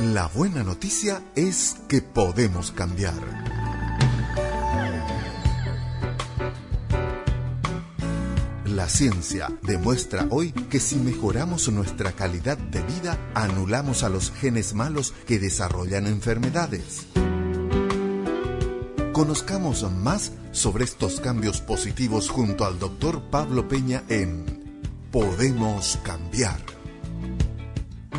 La buena noticia es que podemos cambiar. La ciencia demuestra hoy que si mejoramos nuestra calidad de vida, anulamos a los genes malos que desarrollan enfermedades. Conozcamos más sobre estos cambios positivos junto al doctor Pablo Peña en Podemos Cambiar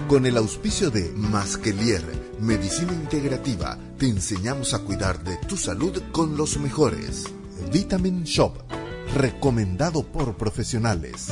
con el auspicio de Masquelier, Medicina Integrativa, te enseñamos a cuidar de tu salud con los mejores. Vitamin Shop, recomendado por profesionales.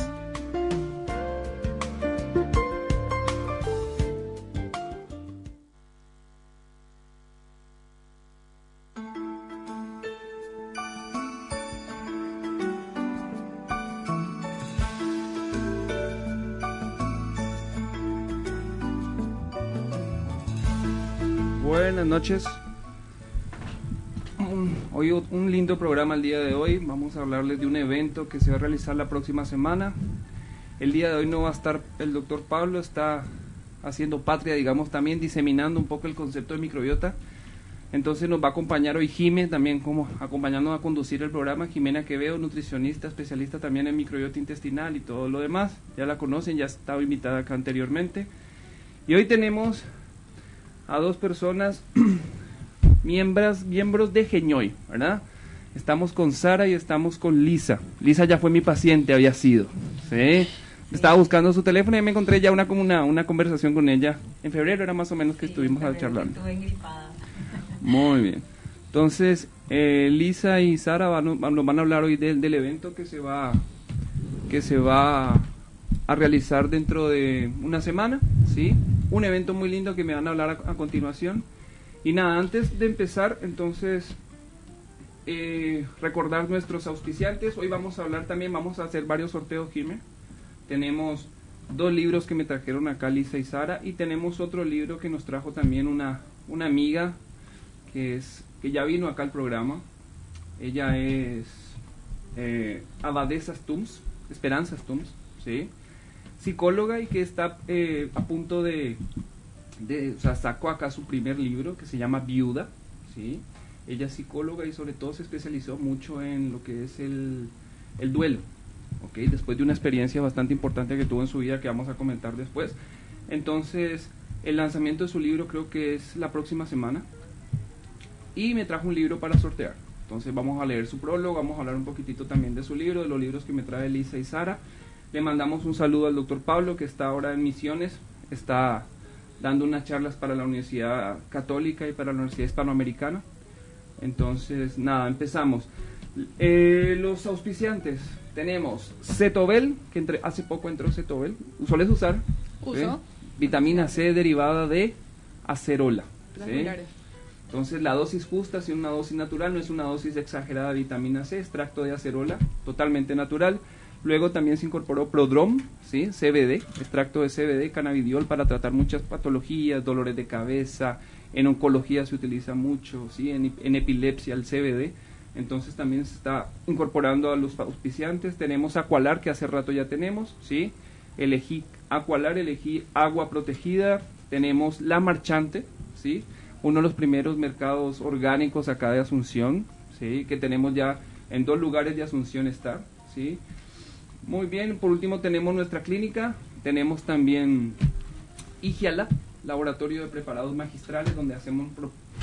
Noches. Hoy un lindo programa el día de hoy. Vamos a hablarles de un evento que se va a realizar la próxima semana. El día de hoy no va a estar el doctor Pablo, está haciendo patria, digamos, también diseminando un poco el concepto de microbiota. Entonces nos va a acompañar hoy Jimé, también como acompañándonos a conducir el programa. Jimena Quevedo, nutricionista, especialista también en microbiota intestinal y todo lo demás. Ya la conocen, ya estaba invitada acá anteriormente. Y hoy tenemos a dos personas, miembros, miembros de Geñoy, ¿verdad? Estamos con Sara y estamos con Lisa. Lisa ya fue mi paciente, había sido. ¿sí? Estaba buscando su teléfono y me encontré ya una, como una, una conversación con ella. En febrero era más o menos que estuvimos charlando. Muy bien. Entonces, eh, Lisa y Sara van, nos van a hablar hoy del, del evento que se va que se va a realizar dentro de una semana, ¿sí? Un evento muy lindo que me van a hablar a, continuación. Y nada, antes de empezar, entonces, eh, recordar nuestros auspiciantes. Hoy vamos a hablar también, vamos a hacer varios sorteos, Jimé. Tenemos dos libros que me trajeron acá Lisa y Sara y tenemos otro libro que nos trajo también una, una amiga que, es, que ya vino acá al programa. Ella es eh, Abadesa Stums, Esperanza Stums, ¿sí? Psicóloga y que está eh, a punto de, de, o sea, sacó acá su primer libro que se llama Viuda, ¿sí? Ella es psicóloga y sobre todo se especializó mucho en lo que es el, el duelo, ¿ok? Después de una experiencia bastante importante que tuvo en su vida que vamos a comentar después. Entonces, el lanzamiento de su libro creo que es la próxima semana y me trajo un libro para sortear. Entonces vamos a leer su prólogo, vamos a hablar un poquitito también de su libro, de los libros que me trae Lisa y Sara le mandamos un saludo al doctor Pablo, que está ahora en Misiones, está dando unas charlas para la Universidad Católica y para la Universidad Hispanoamericana. Entonces, nada, empezamos. Eh, los auspiciantes, tenemos Cetobel, que entre, hace poco entró Cetobel. ¿Sueles usar? Uso. Vitamina C derivada de acerola. Entonces la dosis justa, si una dosis natural, no es una dosis exagerada de vitamina C, extracto de acerola, totalmente natural. Luego también se incorporó Prodrom, ¿sí? CBD, extracto de CBD, cannabidiol para tratar muchas patologías, dolores de cabeza, en oncología se utiliza mucho, ¿sí? en, epilepsia el CBD. Entonces también se está incorporando a los auspiciantes. Tenemos Aqualar, que hace rato ya tenemos, ¿sí? Elegí Aqualar, elegí agua protegida. Tenemos La Marchante, ¿sí? Uno de los primeros mercados orgánicos acá de Asunción, ¿sí? Que tenemos ya en dos lugares de Asunción está, ¿sí? Muy bien, por último tenemos nuestra clínica, tenemos también Igiala, laboratorio de preparados magistrales, donde hacemos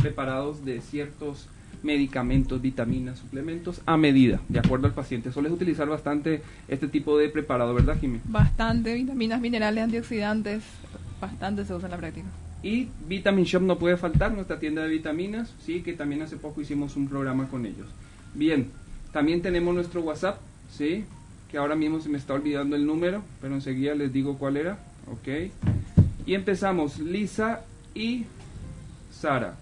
preparados de ciertos medicamentos, vitaminas, suplementos a medida, de acuerdo al paciente. Sueles utilizar bastante este tipo de preparado, ¿verdad, Jimmy? Bastante, vitaminas, minerales, antioxidantes, bastante se usa en la práctica. Y Vitamin Shop no puede faltar, nuestra tienda de vitaminas, sí, que también hace poco hicimos un programa con ellos. Bien, también tenemos nuestro WhatsApp, sí, que ahora mismo se me está olvidando el número, pero enseguida les digo cuál era. Ok. Y empezamos, Lisa y Sara.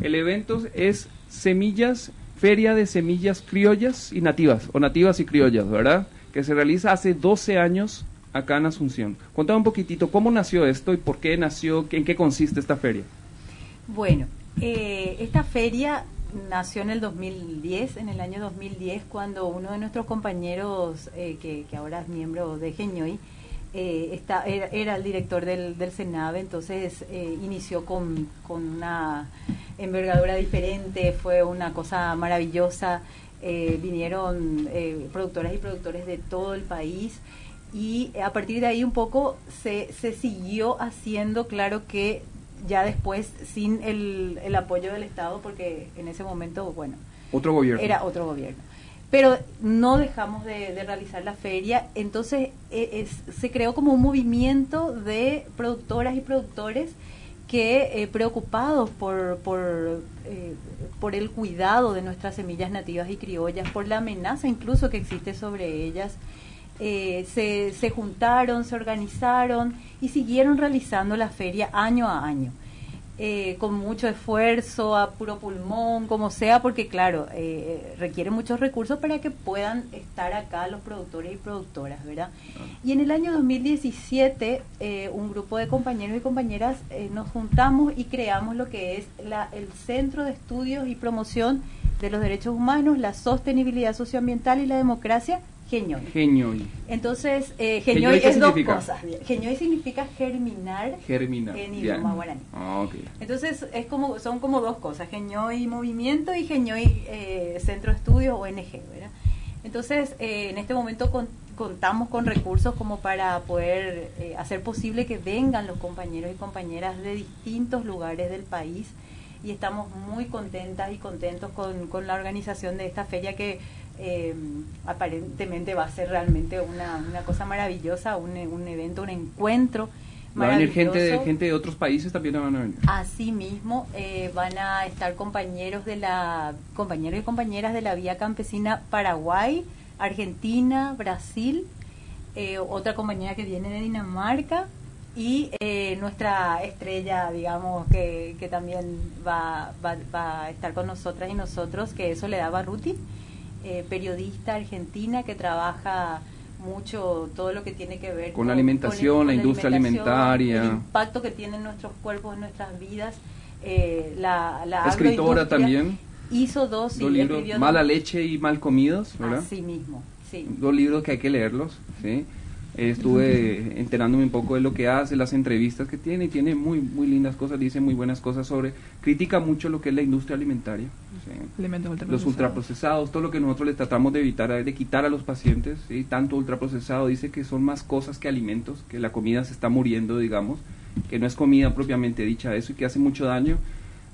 El evento es Semillas, Feria de Semillas Criollas y Nativas, o Nativas y Criollas, ¿verdad? Que se realiza hace 12 años acá en Asunción. Cuéntame un poquitito, ¿cómo nació esto y por qué nació, en qué consiste esta feria? Bueno, eh, esta feria nació en el 2010, en el año 2010, cuando uno de nuestros compañeros, eh, que, ahora es miembro de Geñoy, eh, está, era, el director del, del entonces eh, inició con, con, una envergadura diferente, fue una cosa maravillosa. Eh, vinieron productoras y productores de todo el país y a partir de ahí un poco se, se siguió haciendo, claro que ya después sin el, el apoyo del Estado, porque en ese momento, bueno, otro gobierno. Era otro gobierno pero no dejamos de, realizar la feria. Entonces e, se creó como un movimiento de productoras y productores que eh, preocupados por, por, eh, por el cuidado de nuestras semillas nativas y criollas, por la amenaza incluso que existe sobre ellas, eh, se, se juntaron, se organizaron y siguieron realizando la feria año a año. Eh, con mucho esfuerzo, a puro pulmón, como sea, porque claro, eh, requiere muchos recursos para que puedan estar acá los productores y productoras, ¿verdad? Y en el año 2017, eh, un grupo de compañeros y compañeras nos juntamos y creamos lo que es la, el Centro de Estudios y Promoción de los Derechos Humanos, la Sostenibilidad Socioambiental y la Democracia Geñoy. Entonces, eh, Geñoy, es dos cosas. Geñoy significa germinar, germinar en idioma guaraní. Ah, Entonces, es como, son como dos cosas, Geñoy Movimiento y Geñoy eh, Centro de Estudios ONG, ¿verdad? Entonces, eh, en este momento contamos con recursos como para poder eh, hacer posible que vengan los compañeros y compañeras de distintos lugares del país y estamos muy contentas y contentos con, con la organización de esta feria que eh, aparentemente va a ser realmente una, una cosa maravillosa, un, un, evento, un encuentro. Va a venir gente de, gente de otros países también van a venir. Así mismo eh, van a estar compañeros de la compañeros y compañeras de la Vía Campesina Paraguay, Argentina, Brasil, eh, otra compañera que viene de Dinamarca y eh, nuestra estrella, digamos, que, que también va, va, va, a estar con nosotras y nosotros, que eso le da Barruti eh, periodista argentina que trabaja mucho todo lo que tiene que ver con, la alimentación, la industria alimentaria, el impacto que tienen nuestros cuerpos en nuestras vidas. Eh, la, la escritora también hizo dos, libros, Mala leche y mal comidos, ¿verdad? Así mismo, sí. Dos libros que hay que leerlos, sí. Estuve enterándome un poco de lo que hace, las entrevistas que tiene, y tiene muy, muy lindas cosas, dice muy buenas cosas sobre, critica mucho lo que es la industria alimentaria, los ultraprocesados, todo lo que nosotros le tratamos de evitar, de quitar a los pacientes, ¿sí? tanto ultraprocesado, dice que son más cosas que alimentos, que la comida se está muriendo, digamos, que no es comida propiamente dicha eso y que hace mucho daño,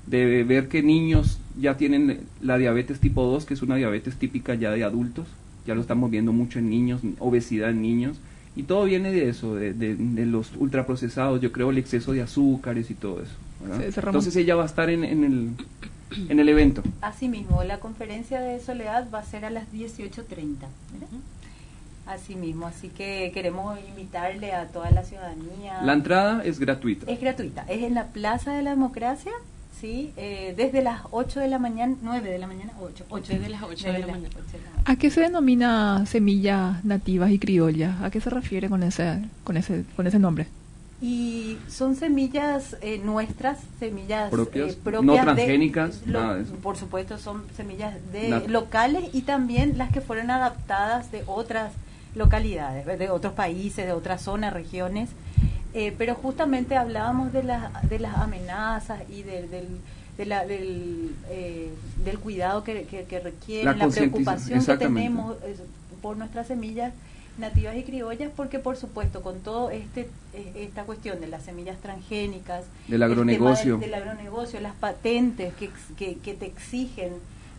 de ver que niños ya tienen la diabetes tipo 2, que es una diabetes típica ya de adultos, ya lo estamos viendo mucho en niños, obesidad en niños, y todo viene de eso, de, de, los ultraprocesados, yo creo el exceso de azúcares y todo eso. Entonces ella va a estar en, en, el, en el evento. Asimismo, la conferencia de Soledad va a ser a las 18.30. Así mismo, así que queremos invitarle a toda la ciudadanía. La entrada es gratuita. Es gratuita, es en la Plaza de la Democracia, ¿sí? Eh, desde las 8 de la mañana, 9 de la mañana, 8, 8 desde las 8 de, la, mañana. ¿A qué se denomina semillas nativas y criollas? ¿A qué se refiere con ese, con ese, con ese nombre? Y son semillas eh, nuestras, semillas propias, eh, no transgénicas, Por supuesto, son semillas de locales y también las que fueron adaptadas de otras localidades, de otros países, de otras zonas, regiones. Eh, pero justamente hablábamos de, las de las amenazas y del, del, eh, del cuidado que, que, requiere, la, preocupación que tenemos eh, por nuestras semillas nativas y criollas, porque por supuesto con todo este esta cuestión de las semillas transgénicas, del agronegocio, del, agronegocio, las patentes que, que, te exigen,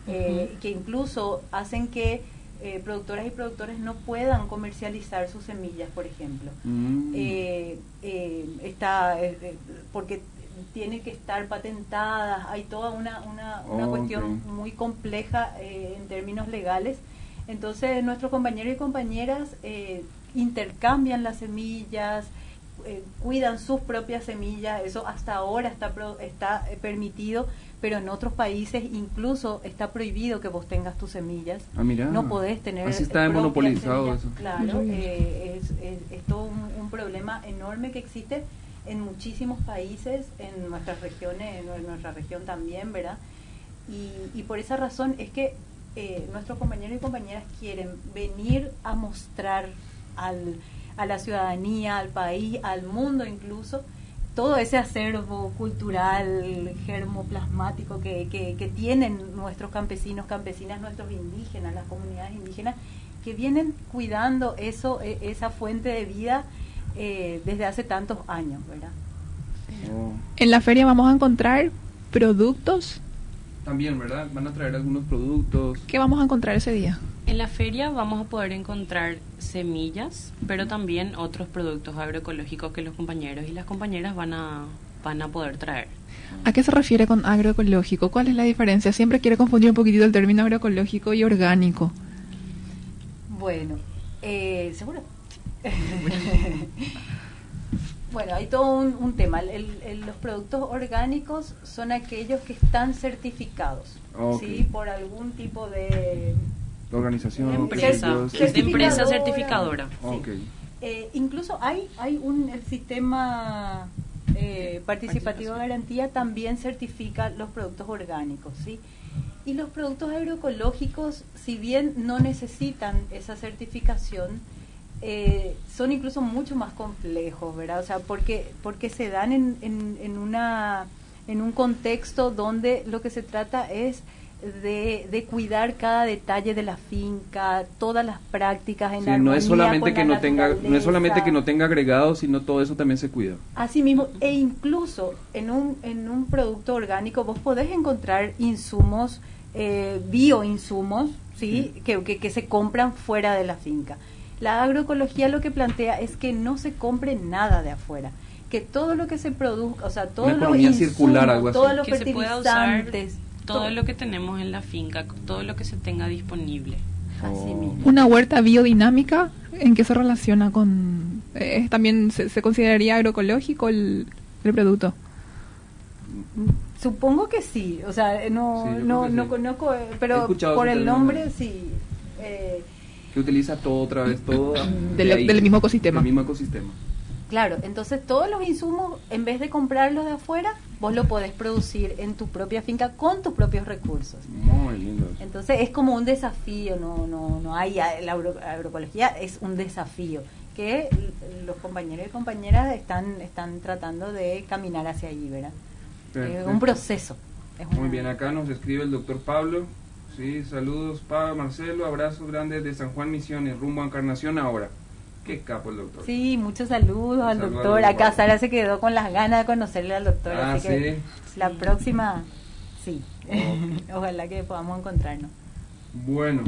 que incluso hacen que eh, productoras y productores no puedan comercializar sus semillas, por ejemplo. Mm. Eh, eh, está porque tiene que estar patentadas, hay toda una, una, una cuestión muy compleja en términos legales. Entonces nuestros compañeros y compañeras intercambian las semillas, cuidan sus propias semillas, eso hasta ahora está, está permitido pero en otros países incluso está prohibido que vos tengas tus semillas. Ah, no podés tener. Así está monopolizado eso. Claro, eh, es, todo un, problema enorme que existe en muchísimos países, en nuestras regiones, en nuestra región también, ¿verdad? Y, por esa razón es que eh, nuestros compañeros y compañeras quieren venir a mostrar al a la ciudadanía, al país, al mundo incluso, todo ese acervo cultural, germoplasmático que, que, que tienen nuestros campesinos, campesinas, nuestros indígenas, las comunidades indígenas, que vienen cuidando eso, e, esa fuente de vida eh, desde hace tantos años, ¿verdad? Oh. En la feria vamos a encontrar productos. También, ¿verdad? Van a traer algunos productos. ¿Qué vamos a encontrar ese día? En la feria vamos a poder encontrar semillas, pero también otros productos agroecológicos que los compañeros y las compañeras van a, van a poder traer. ¿A qué se refiere con agroecológico? ¿Cuál es la diferencia? Siempre quiere confundir un poquito el término agroecológico y orgánico. Bueno, eh, ¿seguro? bueno, hay todo un, tema. los productos orgánicos son aquellos que están certificados, ¿sí? Por algún tipo de... organización, empresa, de empresa certificadora. Eh, incluso hay, hay un el sistema eh, participativo de garantía también certifica los productos orgánicos, ¿sí? Y los productos agroecológicos, si bien no necesitan esa certificación, eh, son incluso mucho más complejos, ¿verdad? O sea, porque, porque se dan en, en, una, en un contexto donde lo que se trata es de, de, cuidar cada detalle de la finca, todas las prácticas en sí, no es solamente que no tenga no es solamente que no tenga agregados, sino todo eso también se cuida. Así mismo, e incluso en un en un producto orgánico vos podés encontrar insumos eh, bioinsumos, ¿sí? Que, que, se compran fuera de la finca. La agroecología lo que plantea es que no se compre nada de afuera, que todo lo que se produzca, o sea, todo lo circular, algo todos los fertilizantes, todo, lo que tenemos en la finca, todo lo que se tenga disponible. Oh. Una huerta biodinámica, ¿en qué se relaciona con...? Eh, ¿También se, consideraría agroecológico el, el producto? Supongo que sí, o sea, no, no, no conozco, eh, pero por el nombre sí. Eh, que utiliza todo otra vez, todo del, mismo ecosistema. Del mismo ecosistema. Claro, entonces todos los insumos, en vez de comprarlos de afuera, vos lo podés producir en tu propia finca con tus propios recursos. Muy lindo. Entonces es como un desafío, no, no, no hay, la agroecología es un desafío que los compañeros y compañeras están, están tratando de caminar hacia allí, ¿verdad? Es un proceso. Muy bien, acá nos escribe el doctor Pablo. Sí, saludos, Pablo, Marcelo, abrazos grandes de San Juan Misiones, rumbo a Encarnación ahora. Qué capo el doctor. Sí, muchos saludos al doctor. Acá Sara se quedó con las ganas de conocerle al doctor. Ah, así que la próxima, sí. Ojalá que podamos encontrarnos. Bueno,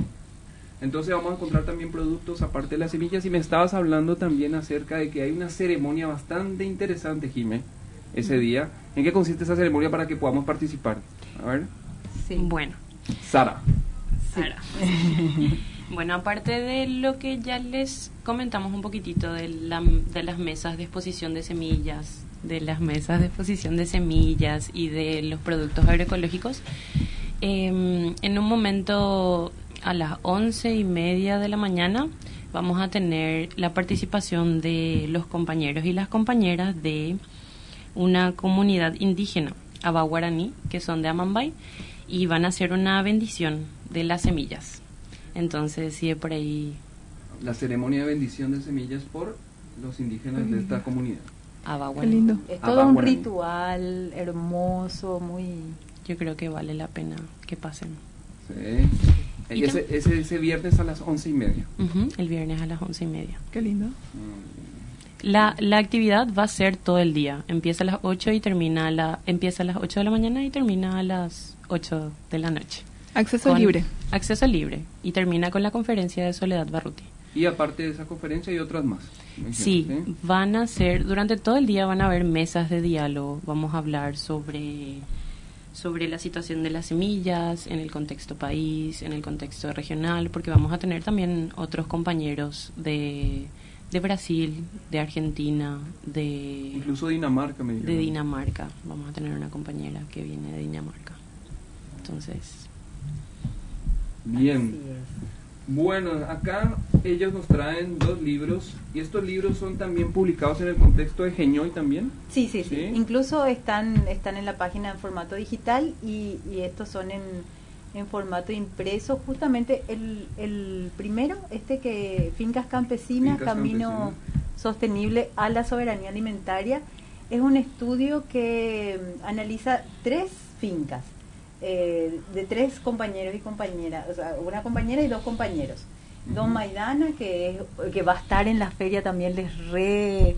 entonces vamos a encontrar también productos aparte de las semillas. Y me estabas hablando también acerca de que hay una ceremonia bastante interesante, Jimé ese día. ¿En qué consiste esa ceremonia para que podamos participar? A ver. Sí. Bueno. Sara. Sara. bueno, aparte de lo que ya les comentamos un poquitito de, la, de las mesas de exposición de semillas, de las mesas de exposición de semillas y de los productos agroecológicos, em, en un momento a las once y media de la mañana vamos a tener la participación de los compañeros y las compañeras de una comunidad indígena, Abaguaraní, que son de Amambay, y van a hacer una bendición de las semillas. Entonces, sí, por ahí. La ceremonia de bendición de semillas por los indígenas de esta comunidad. Qué lindo. Es todo un ritual hermoso, muy. Yo creo que vale la pena que pasen. Sí. Ese, ese, ese, viernes a las once y media. el viernes a las once y media. Qué lindo. La, la actividad va a ser todo el día. Empieza a las 8 y termina a la, empieza a las 8 de la mañana y termina a las 8 de la noche. Acceso libre. Acceso libre. Y termina con la conferencia de Soledad Barruti. Y aparte de esa conferencia hay otras más. Sí, van a ser, durante todo el día van a haber mesas de diálogo. Vamos a hablar sobre, sobre la situación de las semillas en el contexto país, en el contexto regional, porque vamos a tener también otros compañeros de de Brasil, de Argentina, de... Incluso Dinamarca, me De Dinamarca. Vamos a tener una compañera que viene de Dinamarca. Entonces... Bien. Bueno, acá ellos nos traen dos libros y estos libros son también publicados en el contexto de Geñoy también. Sí, sí, sí, Incluso están están en la página en formato digital y, y estos son en en formato impreso, justamente el, el primero, este que Fincas Campesinas, Camino sostenible a la soberanía alimentaria. Es un estudio que mm, analiza tres fincas eh, de tres compañeros y compañeras, o sea, una compañera y dos compañeros. Don Maidana, que, es, que va a estar en la feria, también les re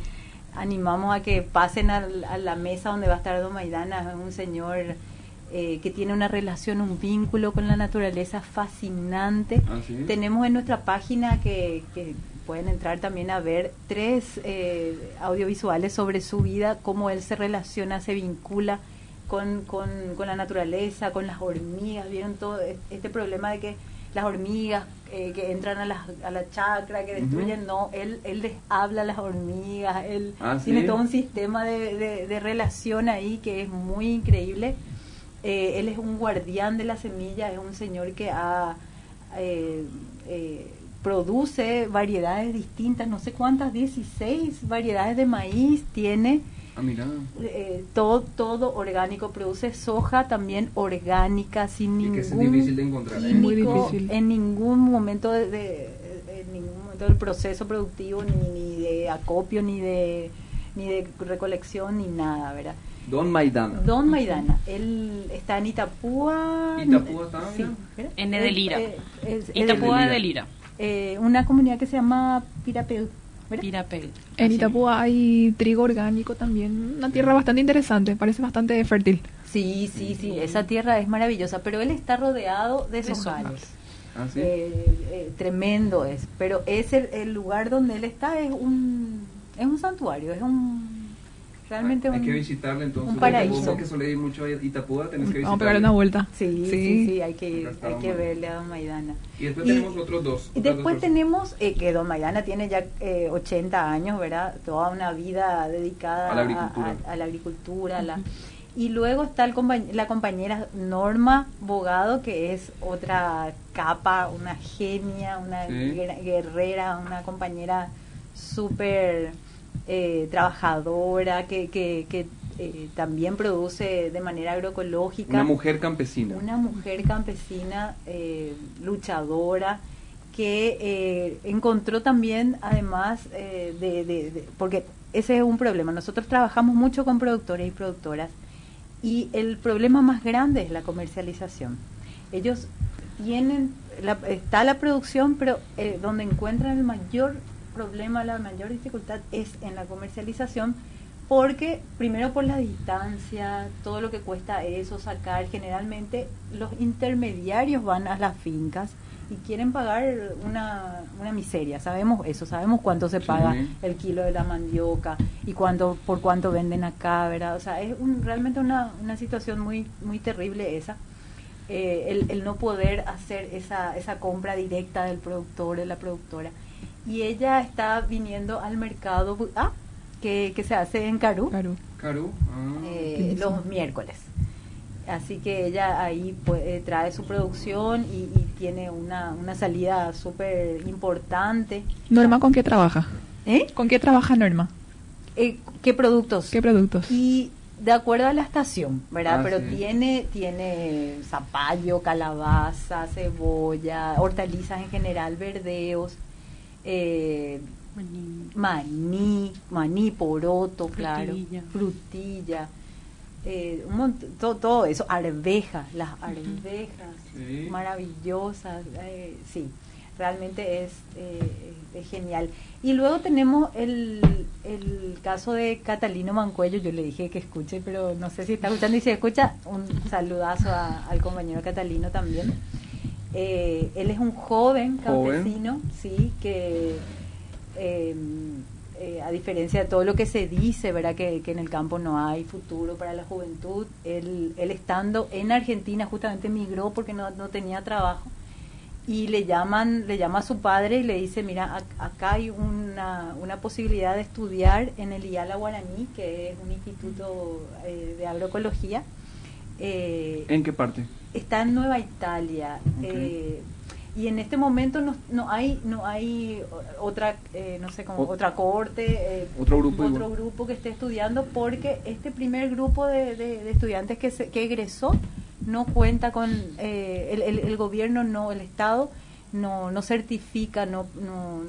animamos a que pasen a, la mesa donde va a estar Don Maidana, un señor eh, que tiene una relación, un vínculo con la naturaleza fascinante. Ah, Tenemos en nuestra página que, que, pueden entrar también a ver tres eh, audiovisuales sobre su vida, cómo él se relaciona, se vincula con, con, con la naturaleza, con las hormigas. Vieron todo este problema de que las hormigas eh, que entran a la, a la chacra, que destruyen, no, él, él les habla a las hormigas, él ah, tiene todo un sistema de, de, relación ahí que es muy increíble. Eh, él es un guardián de la semilla, es un señor que ha, eh, produce variedades distintas, no sé cuántas, 16 variedades de maíz tiene Ah, mira. Eh, todo, todo orgánico, produce soja también orgánica, sin ningún. es difícil de encontrar. ¿eh? Muy difícil. En ningún momento de, en ningún momento del proceso productivo, ni, ni de acopio, ni de ni de recolección, ni nada, ¿verdad? Don Maidana. Don Maidana. Él está en Itapúa. ¿Itapúa está? Sí. En Edelira. Itapúa de Lira. Eh, una comunidad que se llama Pirapeu. En Itapúa hay trigo orgánico también, una tierra bastante interesante, parece bastante fértil. Sí, sí, sí, esa tierra es maravillosa, pero él está rodeado de, de ¿Ah, eh, eh, tremendo es, pero es el, lugar donde él está es un es un santuario, es un realmente hay, que visitarle entonces un paraíso. que ir mucho a Itapúa tenés que vamos a pegarle una vuelta. Sí sí sí, hay que ir, hay que verle a Don Maidana. Y después tenemos otros dos y después tenemos eh, que Don Maidana tiene ya eh, 80 años verdad toda una vida dedicada a la agricultura. a, la agricultura la, y luego está el la compañera Norma Bogado que es otra capa una genia una guerrera una compañera súper eh, trabajadora, que, que, eh, también produce de manera agroecológica. Una mujer campesina. Una mujer campesina eh, luchadora que encontró también, además de, porque ese es un problema, nosotros trabajamos mucho con productores y productoras y el problema más grande es la comercialización. Ellos tienen, está la producción, pero donde encuentran el mayor problema, la mayor dificultad es en la comercialización, porque primero por la distancia, todo lo que cuesta eso, sacar, generalmente los intermediarios van a las fincas y quieren pagar una, una miseria, sabemos eso, sabemos cuánto se paga el kilo de la mandioca y cuánto, por cuánto venden acá, ¿verdad? O sea, es realmente una, una situación muy, muy terrible esa. Eh, el, el, no poder hacer esa, esa compra directa del productor, de la productora y ella está viniendo al mercado ah, que, que se hace en Carú, Carú. Carú. Ah. Eh, los miércoles. Así que ella ahí pues, trae su producción y, tiene una, una salida súper importante. Norma, ¿con qué trabaja? ¿Eh? ¿Con qué trabaja Norma? Eh, ¿Qué productos? ¿Qué productos? Y de acuerdo a la estación, ¿verdad? Ah, Pero tiene tiene zapallo, calabaza, cebolla, hortalizas en general, verdeos eh, maní. maní, poroto, claro, frutilla, eh, un todo, eso, arvejas, las arvejas maravillosas, eh, sí, realmente es, eh, es, genial. Y luego tenemos el, el caso de Catalino Mancuello, yo le dije que escuche, pero no sé si está escuchando y si escucha, un saludazo al compañero Catalino también. Eh, él es un joven campesino, sí, que em, eh, a diferencia de todo lo que se dice, ¿verdad? Que, en el campo no hay futuro para la juventud, él, él estando en Argentina justamente migró porque no, no, tenía trabajo y le llaman, le llama a su padre y le dice, mira, acá hay una, una posibilidad de estudiar en el IALA Guaraní, que es un instituto eh, de agroecología. ¿En qué parte? Está en Nueva Italia. Eh, y en este momento no, no hay no hay otra eh, no sé como otra corte eh, otro grupo otro grupo que esté estudiando porque este primer grupo de, de, estudiantes que que egresó no cuenta con el, el, gobierno no el estado no, no certifica, no, no,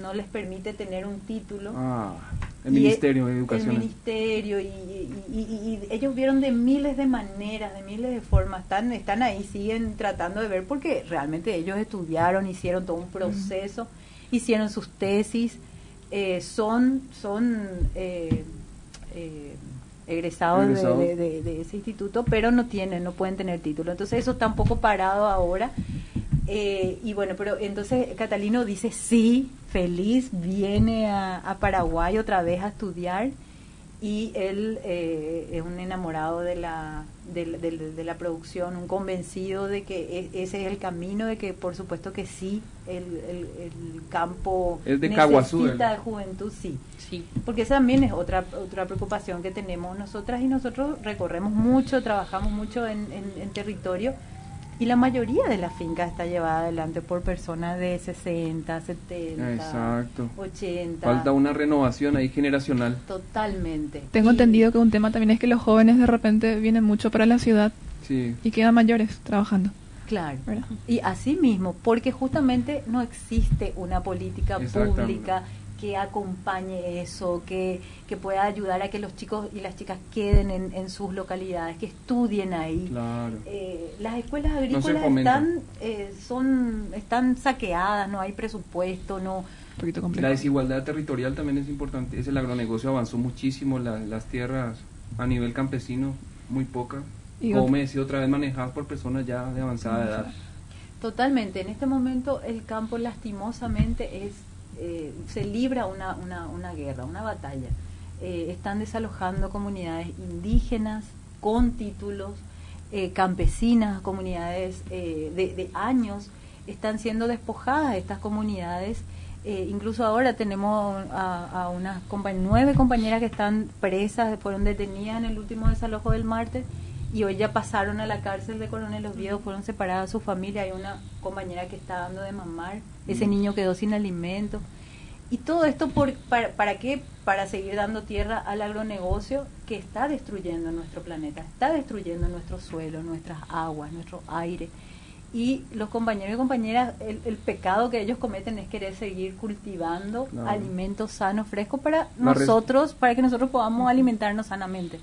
no les permite tener un título. Ah, el Ministerio de Educación. El Ministerio, y, y, ellos vieron de miles de maneras, de miles de formas, están, están ahí, siguen tratando de ver, porque realmente ellos estudiaron, hicieron todo un proceso, hicieron sus tesis, eh, son, son eh, eh, egresados, De, de, ese instituto, pero no tienen, no pueden tener título. Entonces eso está un poco parado ahora. Y bueno, pero entonces Catalino dice sí, feliz, viene a, Paraguay otra vez a estudiar y él eh, es un enamorado de la, de, la producción, un convencido de que e, ese es el camino, de que por supuesto que sí, el, el, campo es de necesita de juventud, sí. sí. Porque esa también es otra, otra preocupación que tenemos nosotras y nosotros recorremos mucho, trabajamos mucho en, en territorio y la mayoría de la finca está llevada adelante por personas de 60, 70, 80. Falta una renovación ahí generacional. Totalmente. Tengo entendido que un tema también es que los jóvenes de repente vienen mucho para la ciudad y quedan mayores trabajando. Claro. Y así mismo, porque justamente no existe una política pública que acompañe eso, que, que pueda ayudar a que los chicos y las chicas queden en, en sus localidades, que estudien ahí. Eh, las escuelas agrícolas están, eh, son, están saqueadas, no hay presupuesto, no... La desigualdad territorial también es importante. Es el agronegocio avanzó muchísimo, las tierras a nivel campesino muy pocas. Como me decía otra vez, manejadas por personas ya de avanzada edad. Totalmente. En este momento el campo lastimosamente es eh, se libra una, una, una, guerra, una batalla. Eh, están desalojando comunidades indígenas con títulos, eh, campesinas, comunidades de, años, están siendo despojadas estas comunidades. incluso ahora tenemos a, unas nueve compañeras que están presas, fueron detenidas en el último desalojo del martes y hoy ya pasaron a la cárcel de Coronel Oviedo, fueron separadas su familia, hay una compañera que está dando de mamar, ese mm. niño quedó sin alimento. Y todo esto por, para, para qué? Para seguir dando tierra al agronegocio que está destruyendo nuestro planeta, está destruyendo nuestro suelo, nuestras aguas, nuestro aire. Y los compañeros y compañeras, el, pecado que ellos cometen es querer seguir cultivando alimentos sanos, frescos para nosotros, para que nosotros podamos alimentarnos sanamente.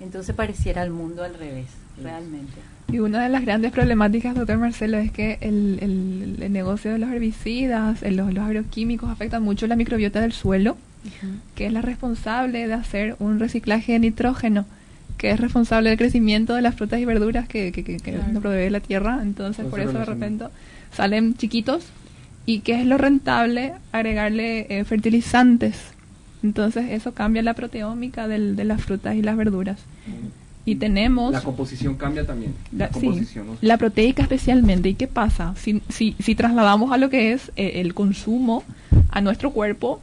Entonces pareciera el mundo al revés, realmente. Y una de las grandes problemáticas, doctor Marcelo, es que el, el, negocio de los herbicidas, los, los, agroquímicos afectan mucho la microbiota del suelo, que es la responsable de hacer un reciclaje de nitrógeno, que es responsable del crecimiento de las frutas y verduras que, que, que, nos provee la tierra. Entonces, por eso de repente salen chiquitos. ¿Y qué es lo rentable? Agregarle eh, fertilizantes entonces eso cambia la proteómica del, de las frutas y las verduras. Y tenemos... La composición cambia también. La, composición, la proteica especialmente. ¿Y qué pasa? Si, si, si trasladamos a lo que es eh, el consumo a nuestro cuerpo,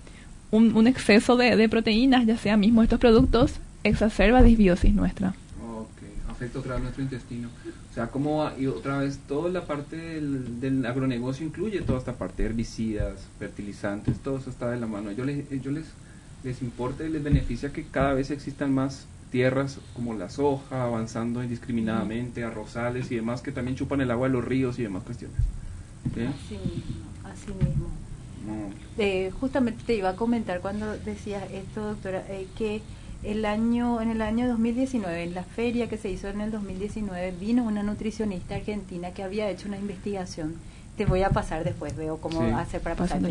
un, un exceso de, de, proteínas, ya sea mismo estos productos, exacerba disbiosis nuestra. Ok, afecta otra vez nuestro intestino. O sea, como y otra vez toda la parte del, del, agronegocio incluye toda esta parte, herbicidas, fertilizantes, todo eso está de la mano. Yo les, yo les les importa y les beneficia que cada vez existan más tierras como la soja, avanzando indiscriminadamente, arrozales y demás que también chupan el agua de los ríos y demás cuestiones. Así mismo, así mismo. Eh, justamente te iba a comentar cuando decías esto, doctora, eh, que el año en el año 2019, en la feria que se hizo en el 2019, vino una nutricionista argentina que había hecho una investigación. Te voy a pasar después, veo cómo hacer para pasar.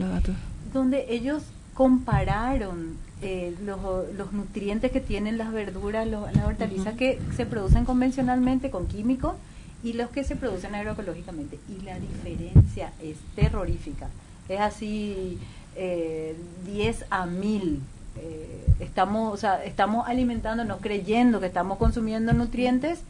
Donde ellos compararon eh, los, los, nutrientes que tienen las verduras, las hortalizas que se producen convencionalmente con químicos y los que se producen agroecológicamente. Y la diferencia es terrorífica. Es así eh, 10 a 1000. Eh, estamos, o sea, estamos alimentándonos creyendo que estamos consumiendo nutrientes,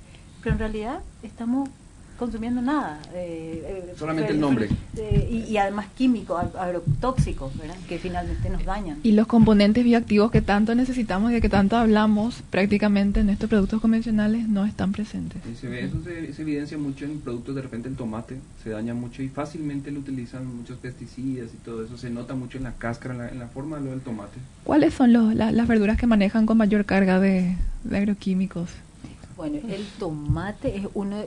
pero en realidad estamos consumiendo nada. Eh, eh, Solamente el nombre. Eh, y, además químicos, agrotóxicos, ¿verdad? que finalmente nos dañan. Y los componentes bioactivos que tanto necesitamos y de que tanto hablamos, prácticamente en estos productos convencionales no están presentes. se ve, eso se, evidencia mucho en productos, de repente el tomate se daña mucho y fácilmente lo utilizan muchos pesticidas y todo eso. Se nota mucho en la cáscara, en la, forma del tomate. ¿Cuáles son los, las verduras que manejan con mayor carga de, de agroquímicos? Bueno, el tomate es uno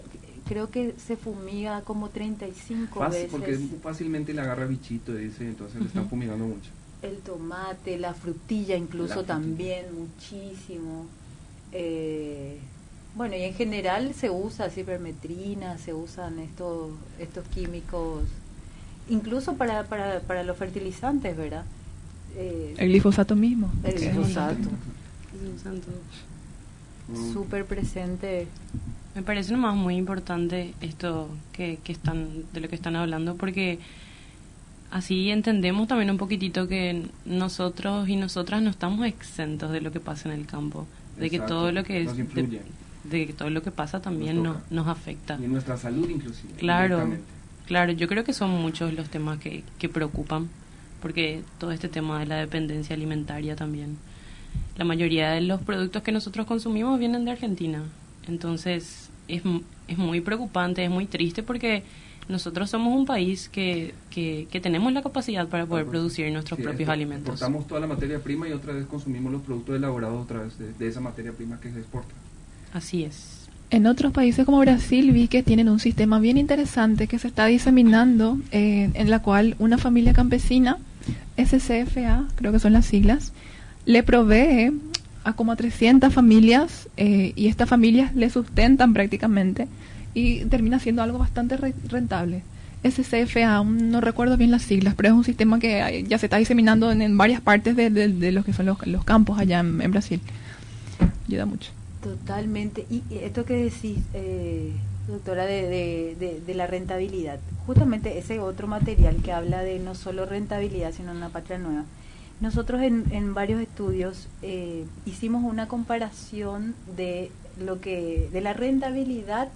creo que se fumiga como 35 Fácil, veces. porque fácilmente le agarra bichito, dice, entonces le están fumigando mucho. El tomate, la frutilla incluso La frutilla. también, muchísimo. Eh, bueno, y en general se usa cipermetrina, se usan estos, estos químicos, incluso para, para, para los fertilizantes, ¿verdad? Eh, El glifosato mismo. el glifosato, súper presente. Me parece nomás muy importante esto que, que están de lo que están hablando porque así entendemos también un poquitito que nosotros y nosotras no estamos exentos de lo que pasa en el campo, de que todo lo que es de, que todo lo que pasa también Nos nos, afecta. Y en nuestra salud inclusive. Claro, claro, yo creo que son muchos los temas que, que preocupan, porque todo este tema de la dependencia alimentaria también. La mayoría de los productos que nosotros consumimos vienen de Argentina, entonces es, es muy preocupante, es muy triste porque nosotros somos un país que, que, que tenemos la capacidad para poder Ajá. producir nuestros Sí, propios expo- alimentos. Exportamos toda la materia prima y otra vez consumimos los productos elaborados otra vez de, de esa materia prima que se exporta. Así es. En otros países como Brasil vi que tienen un sistema bien interesante que se está diseminando, eh, en la cual una familia campesina, SCFA, creo que son las siglas, le provee a como a 300 familias eh, y estas familias le sustentan prácticamente y termina siendo algo bastante re- rentable. SCFA, un- no recuerdo bien las siglas, pero es un sistema que ya se está diseminando en, varias partes de, de, de lo que son los, los campos allá en, Brasil. Ayuda mucho. Totalmente. Y esto que decís, eh, doctora, de la rentabilidad, justamente ese otro material que habla de no solo rentabilidad, sino una patria nueva. Nosotros en, en varios estudios eh, hicimos una comparación de lo que de la rentabilidad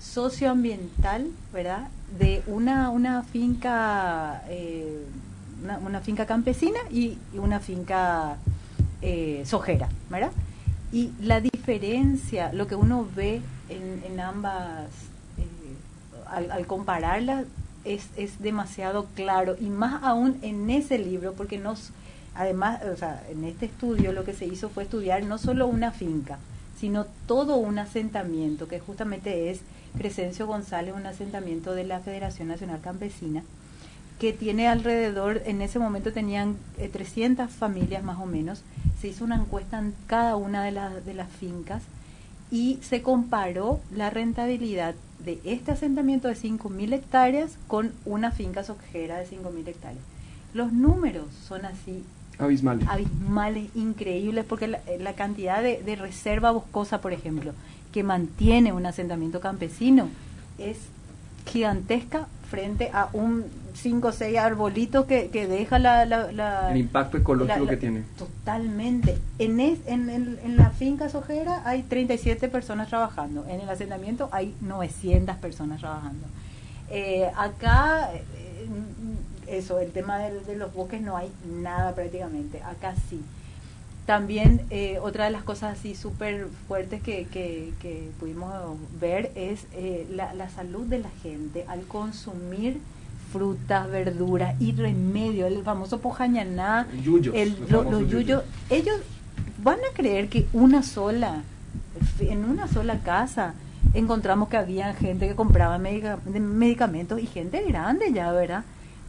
socioambiental, ¿verdad? De una una finca eh, una, finca campesina y, y una finca eh, sojera, ¿verdad? Y la diferencia, lo que uno ve en, en ambas, eh, al, al compararlas, es, es demasiado claro, y más aún en ese libro, porque nos, además, o sea, en este estudio lo que se hizo fue estudiar no solo una finca, sino todo un asentamiento, que justamente es Crescencio González, un asentamiento de la Federación Nacional Campesina, que tiene alrededor, en ese momento tenían eh, 300 familias más o menos, se hizo una encuesta en cada una de, las de las fincas y se comparó la rentabilidad de este asentamiento de 5.000 hectáreas con una finca sojera de 5.000 hectáreas. Los números son así Abismal. abismales, increíbles, porque la, la cantidad de, de reserva boscosa, por ejemplo, que mantiene un asentamiento campesino es gigantesca frente a un 5 o 6 arbolitos que, que deja la, la- la- El impacto ecológico que tiene. Totalmente. En, es- en, el- en la finca sojera hay 37 personas trabajando. En el asentamiento hay 900 personas trabajando. Eh, acá, eh, eso, el tema de, los bosques no hay nada prácticamente. Acá sí. También eh, otra de las cosas así súper fuertes que, que, que pudimos ver es eh, la, la salud de la gente al consumir frutas, verduras y remedio, el famoso pojañaná, Yuyos, el, los los yuyos, yuyos. ellos van a creer que una sola, en una sola casa, encontramos que había gente que compraba medica- medicamentos y gente grande ya, ¿verdad?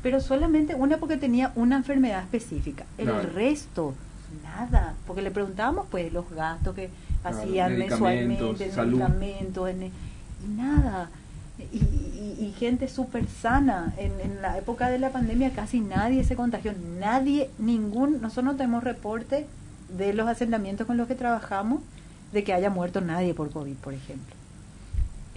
Pero solamente una porque tenía una enfermedad específica. El Claro. resto, nada. Porque le preguntábamos, pues, los gastos que Claro, hacían mensualmente, salud. medicamentos, en, y nada. Y, y- y gente súper sana. En, en la época de la pandemia casi nadie se contagió. Nadie, ningún, nosotros no tenemos reporte de los asentamientos con los que trabajamos de que haya muerto nadie por COVID, por ejemplo.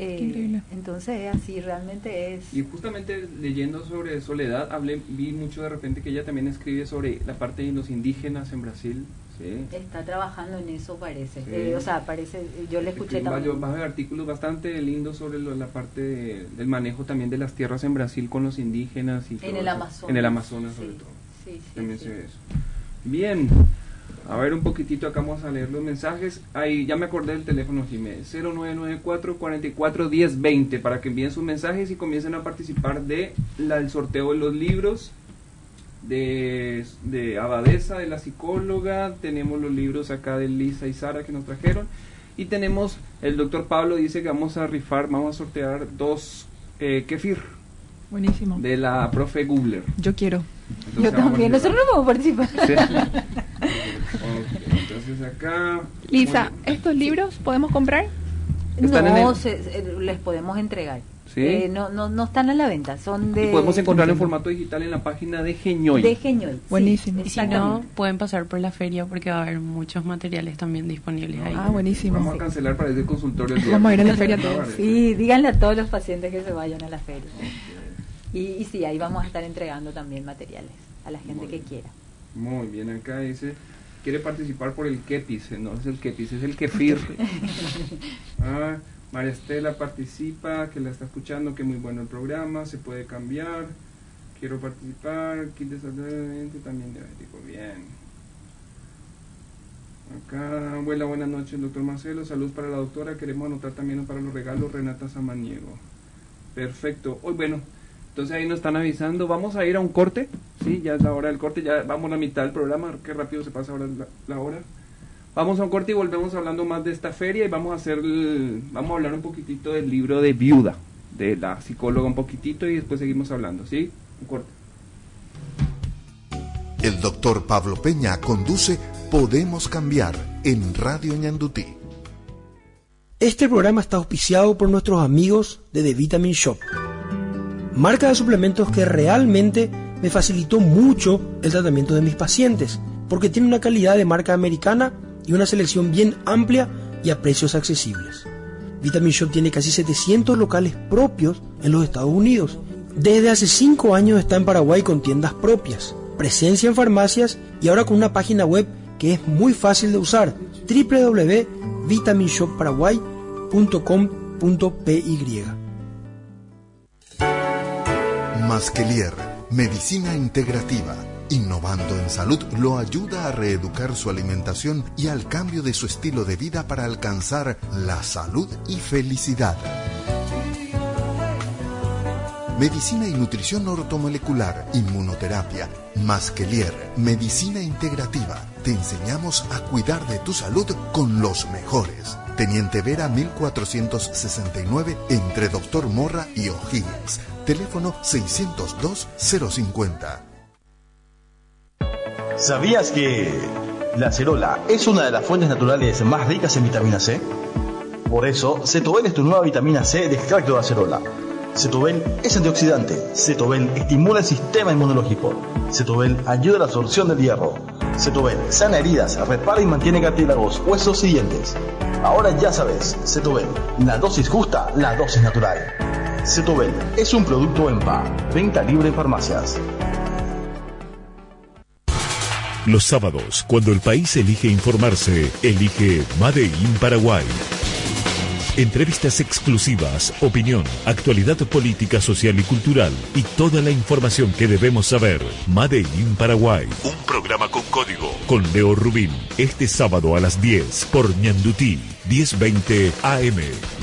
Eh, Qué increíble. entonces es así, realmente es... Y justamente leyendo sobre Soledad, hablé, vi mucho de repente que ella también escribe sobre la parte de los indígenas en Brasil. ¿sí? Está trabajando en eso, parece. Sí. Eh, o sea, parece, yo le escuché Escribe también. varios, artículos bastante lindos sobre lo- la parte de- del manejo también de las tierras en Brasil con los indígenas y todo En el eso. Amazonas. En el Amazonas sobre todo. sí, sí, También sí. se ve eso. Bien, a ver un poquitito acá vamos a leer los mensajes. Ahí ya me acordé del teléfono Jiménez, 0994 44 10 20 para que envíen sus mensajes y comiencen a participar de la- el sorteo de los libros de, de Abadesa, de la psicóloga, tenemos los libros acá de Lisa y Sara que nos trajeron, y tenemos, el doctor Pablo dice que vamos a rifar, vamos a sortear dos eh, kefir. Buenísimo. De la profe Gubler. Yo quiero. Yo también, nosotros no podemos participar. entonces acá... Lisa, ¿estos libros podemos comprar? No, les podemos entregar. Eh, no, no, no están a la venta, son de... podemos encontrarlo en formato digital en la página de Geñoy. De Geñoy. Buenísimo. y si no, pueden pasar por la feria porque va a haber muchos materiales también disponibles ahí. Ah, buenísimo. Vamos a cancelar para ese consultorio. Vamos a ir a la feria todos. Sí, díganle a todos los pacientes que se vayan a la feria. Y, y sí, ahí vamos a estar entregando también materiales a la gente que quiera. Muy bien, acá dice quiere participar por el Kepis, no es el Kepis, es el Kefir. ah, María Estela participa, que la está escuchando, que muy bueno el programa, se puede cambiar. Quiero participar, kit de también diabético, bien. Acá, abuela, buenas noches, doctor Marcelo. Salud para la doctora. Queremos anotar también para los regalos Renata Samaniego. Perfecto. Hoy, bueno, entonces ahí nos están avisando. Vamos a ir a un corte. Sí, ya es la hora del corte. Ya vamos a la mitad del programa. Qué rápido se pasa ahora la hora. Vamos a un corte y volvemos hablando más de esta feria y vamos a hacer vamos a hablar un poquitito del libro de Viuda, de la psicóloga un poquitito y después seguimos hablando, ¿sí? Un corte. El doctor Pablo Peña conduce Podemos Cambiar en Radio Ñandutí. Este programa está auspiciado por nuestros amigos de The Vitamin Shop, marca de suplementos que realmente me facilitó mucho el tratamiento de mis pacientes, porque tiene una calidad de marca americana y una selección bien amplia y a precios accesibles. Vitamin Shop tiene casi 700 locales propios en los Estados Unidos. Desde hace 5 años está en Paraguay con tiendas propias, presencia en farmacias y ahora con una página web que es muy fácil de usar, www.vitaminshop.paraguay.com.py. Masquelier, medicina integrativa Innovando en salud lo ayuda a reeducar su alimentación y al cambio de su estilo de vida para alcanzar la salud y felicidad. Medicina y nutrición ortomolecular, inmunoterapia, Masquelier, medicina integrativa. Te enseñamos a cuidar de tu salud con los mejores. Teniente Vera 1469 entre Doctor Morra y O'Higgins. Teléfono 602 050. ¿Sabías que la acerola es una de las fuentes naturales más ricas en vitamina C? Por eso, Cetobel es tu nueva vitamina C de extracto de acerola. Cetobel es antioxidante. Cetobel estimula el sistema inmunológico. Cetobel ayuda a la absorción del hierro. Cetobel sana heridas, repara y mantiene cartílagos, huesos y dientes. Ahora ya sabes, Cetobel, la dosis justa, la dosis natural. Cetobel es un producto en PA, venta libre en farmacias. Los sábados, cuando el país elige informarse, elige Made in Paraguay. Entrevistas exclusivas, opinión, actualidad política, social y cultural y toda la información que debemos saber. Made in Paraguay. Un programa con código con Leo Rubín. Este sábado a las 10 por Ñandutí, 1020 AM.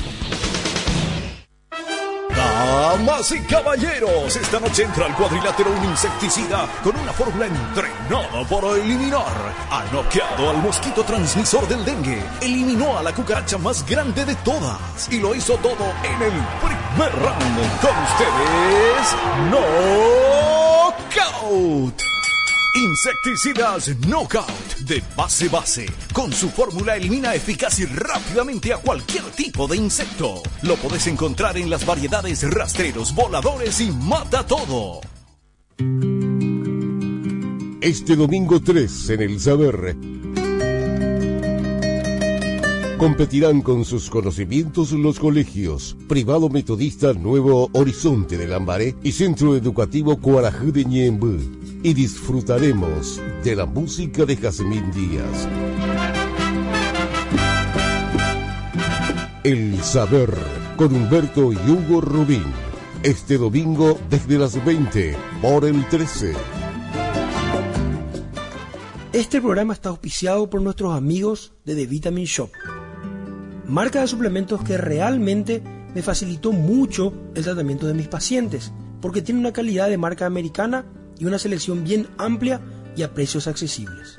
Damas y caballeros, esta noche entra al cuadrilátero un insecticida con una fórmula entrenada para eliminar. Ha noqueado al mosquito transmisor del dengue, eliminó a la cucaracha más grande de todas y lo hizo todo en el primer round. Con ustedes, Knockout. Insecticidas Knockout de base base. Con su fórmula elimina eficaz y rápidamente a cualquier tipo de insecto. Lo podés encontrar en las variedades rastreros, voladores y mata todo. Este domingo 3 en el Saber competirán con sus conocimientos los colegios Privado Metodista Nuevo Horizonte de Lambaré y Centro Educativo Cuarajú de Ñembu y disfrutaremos de la música de Jazmín Díaz. El Saber con Humberto y Hugo Rubín. Este domingo desde las 20 por el 13. Este programa está auspiciado por nuestros amigos de The Vitamin Shop marca de suplementos que realmente me facilitó mucho el tratamiento de mis pacientes, porque tiene una calidad de marca americana y una selección bien amplia y a precios accesibles.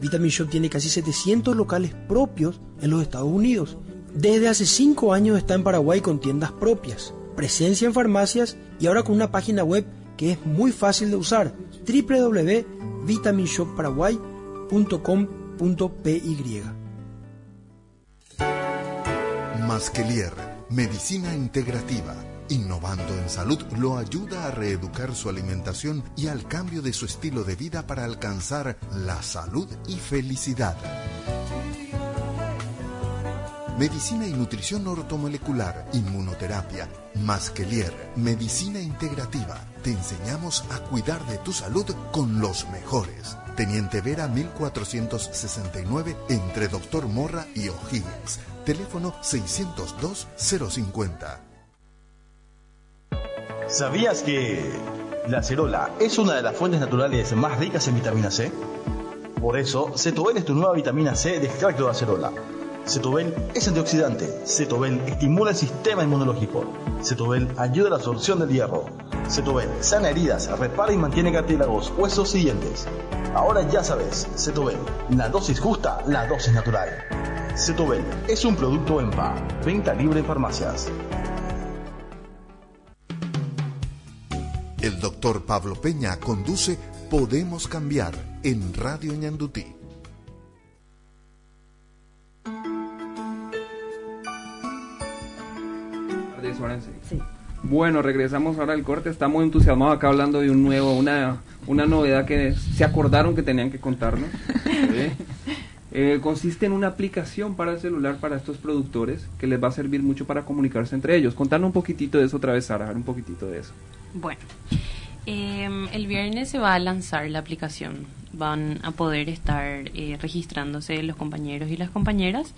Vitamin Shop tiene casi 700 locales propios en los Estados Unidos. Desde hace 5 años está en Paraguay con tiendas propias, presencia en farmacias y ahora con una página web que es muy fácil de usar, www.vitaminshopparaguay.com.py. Masquelier, medicina integrativa. Innovando en salud lo ayuda a reeducar su alimentación y al cambio de su estilo de vida para alcanzar la salud y felicidad. Medicina y nutrición ortomolecular, inmunoterapia, Masquelier, medicina integrativa. Te enseñamos a cuidar de tu salud con los mejores. Teniente Vera 1469 entre Doctor Morra y O'Higgins. Teléfono 602 050. ¿Sabías que la acerola es una de las fuentes naturales más ricas en vitamina C? Por eso, Cetobel es tu nueva vitamina C de extracto de acerola. Cetobel es antioxidante. Cetobel estimula el sistema inmunológico. Cetobel ayuda a la absorción del hierro. Cetobel sana heridas, repara y mantiene cartílagos, huesos y dientes. Ahora ya sabes, Cetobel, la dosis justa, la dosis natural. Cetobel es un producto EMPA, venta libre en farmacias. El doctor Pablo Peña conduce Podemos Cambiar en Radio Ñandutí. Bueno, regresamos ahora al corte. Estamos entusiasmados acá hablando de un nuevo, una, una novedad que se acordaron que tenían que contarnos. ¿sí? Eh, consiste en una aplicación para el celular para estos productores que les va a servir mucho para comunicarse entre ellos. Contanos un poquitito de eso otra vez, Sara, un poquitito de eso. Bueno, eh, el viernes se va a lanzar la aplicación. Van a poder estar eh, registrándose los compañeros y las compañeras.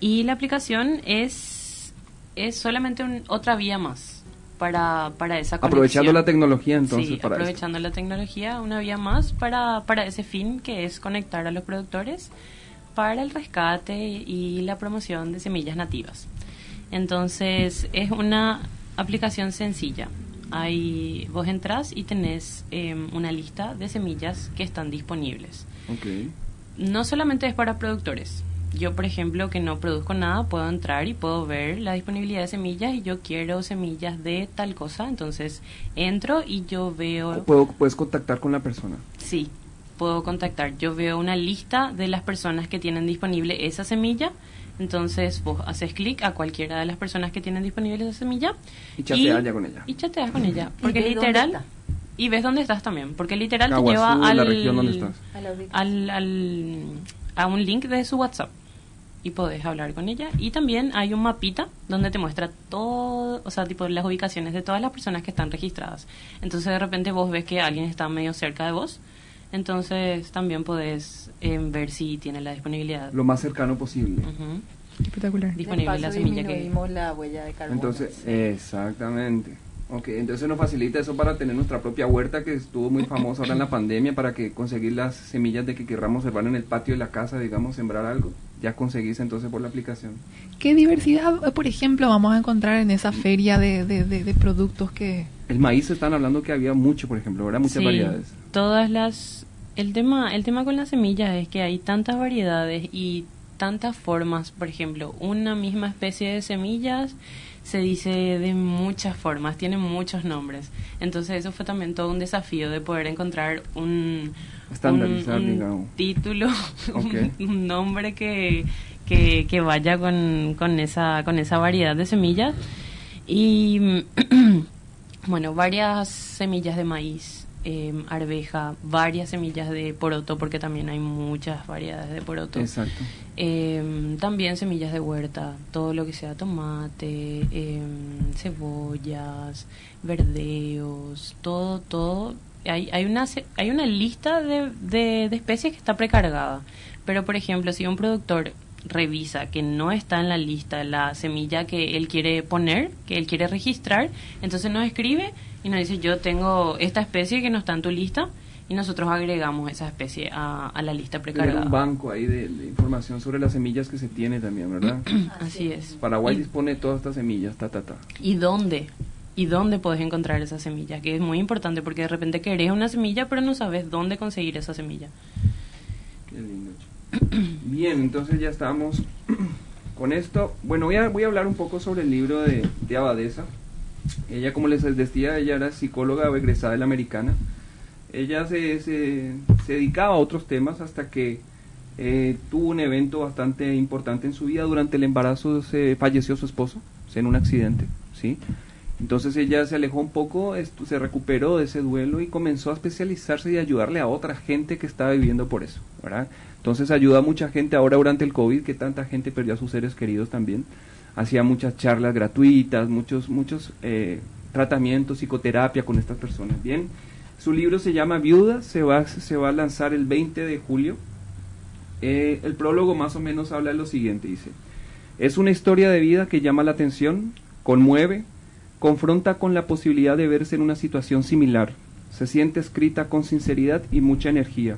Y la aplicación es, es solamente un, otra vía más para, para esa conexión. Aprovechando la tecnología entonces Sí, para aprovechando la tecnología, una vía más para, para ese fin que es conectar a los productores para el rescate y la promoción de semillas nativas. Entonces, es una aplicación sencilla. Ahí vos entras y tenés em, una lista de semillas que están disponibles. Ok. No solamente es para productores. Yo, por ejemplo, que no produzco nada, puedo entrar y puedo ver la disponibilidad de semillas y yo quiero semillas de tal cosa. Entonces, entro y yo veo... Puedo, puedes contactar con la persona. Sí, puedo contactar. Yo veo una lista de las personas que tienen disponible esa semilla. Entonces vos haces clic a cualquiera de las personas que tienen disponible esa semilla. Y chateas ya con ella. Y chateas con ella. Porque literal... Y ves dónde estás también. Porque literal te lleva al, la región donde estás. al, al- a un link de su WhatsApp. Y podés hablar con ella. Y también hay un mapita donde te muestra todo, o sea, tipo las ubicaciones de todas las personas que están registradas. Entonces de repente vos ves que alguien está medio cerca de vos. Entonces también podés eh, ver si tiene la disponibilidad. Lo más cercano posible. Espectacular. Disponible la semilla que... la huella de carbono. Entonces, exactamente. Ok, entonces nos facilita eso para tener nuestra propia huerta que estuvo muy famosa ahora en la pandemia para que conseguir las semillas de que querramos sembrar en el patio de la casa, digamos, sembrar algo. Ya conseguís entonces por la aplicación. ¿Qué diversidad, por ejemplo, vamos a encontrar en esa feria de, de, de- de productos que... El maíz están hablando que había mucho, por ejemplo, ¿verdad? Muchas Sí, variedades. Todas las el tema el tema con las semillas es que hay tantas variedades y tantas formas, por ejemplo, una misma especie de semillas se dice de muchas formas, tiene muchos nombres. Entonces eso fue también todo un desafío de poder encontrar un Estandarizar, un- un digamos. título, un, nombre que, que, que vaya con, con esa con esa variedad de semillas y bueno, varias semillas de maíz, eh, arveja, varias semillas de poroto, porque también hay muchas variedades de poroto. Exacto. Eh, también semillas de huerta, todo lo que sea tomate, eh, cebollas, verdeos, todo, todo. Hay, hay, una, hay una lista de, de, de especies que está precargada. Pero, por ejemplo, si un productor revisa que no está en la lista la semilla que él quiere poner, que él quiere registrar, entonces nos escribe y nos dice, yo tengo esta especie que no está en tu lista, y nosotros agregamos esa especie a, a la lista precargada. un banco ahí de, de información sobre las semillas que se tiene también, ¿verdad? Así es. Paraguay ¿Y, dispone de todas estas semillas, ta, ta, ta. y dónde? y dónde puedes encontrar esa semilla, que es muy importante porque de repente querés una semilla pero no sabes dónde conseguir esa semilla. Qué lindo. Bien, entonces ya estamos con esto. Bueno, voy a, voy a hablar un poco sobre el libro de, de Abadesa. Ella, como les decía, ella era psicóloga egresada de la americana. Ella se, se, dedicaba a otros temas hasta que eh, tuvo un evento bastante importante en su vida. Durante el embarazo se falleció su esposo en un accidente, ¿sí? Entonces ella se alejó un poco, se recuperó de ese duelo y comenzó a especializarse y ayudarle a otra gente que estaba viviendo por eso, ¿verdad? Entonces ayuda a mucha gente ahora durante el COVID, que tanta gente perdió a sus seres queridos también. Hacía muchas charlas gratuitas, muchos, muchos eh, tratamientos, psicoterapia con estas personas. Bien, su libro se llama Viuda, se va, se va a lanzar el 20 de julio. Eh, el prólogo más o menos habla de lo siguiente, dice, es una historia de vida que llama la atención, conmueve, confronta con la posibilidad de verse en una situación similar, se siente escrita con sinceridad y mucha energía.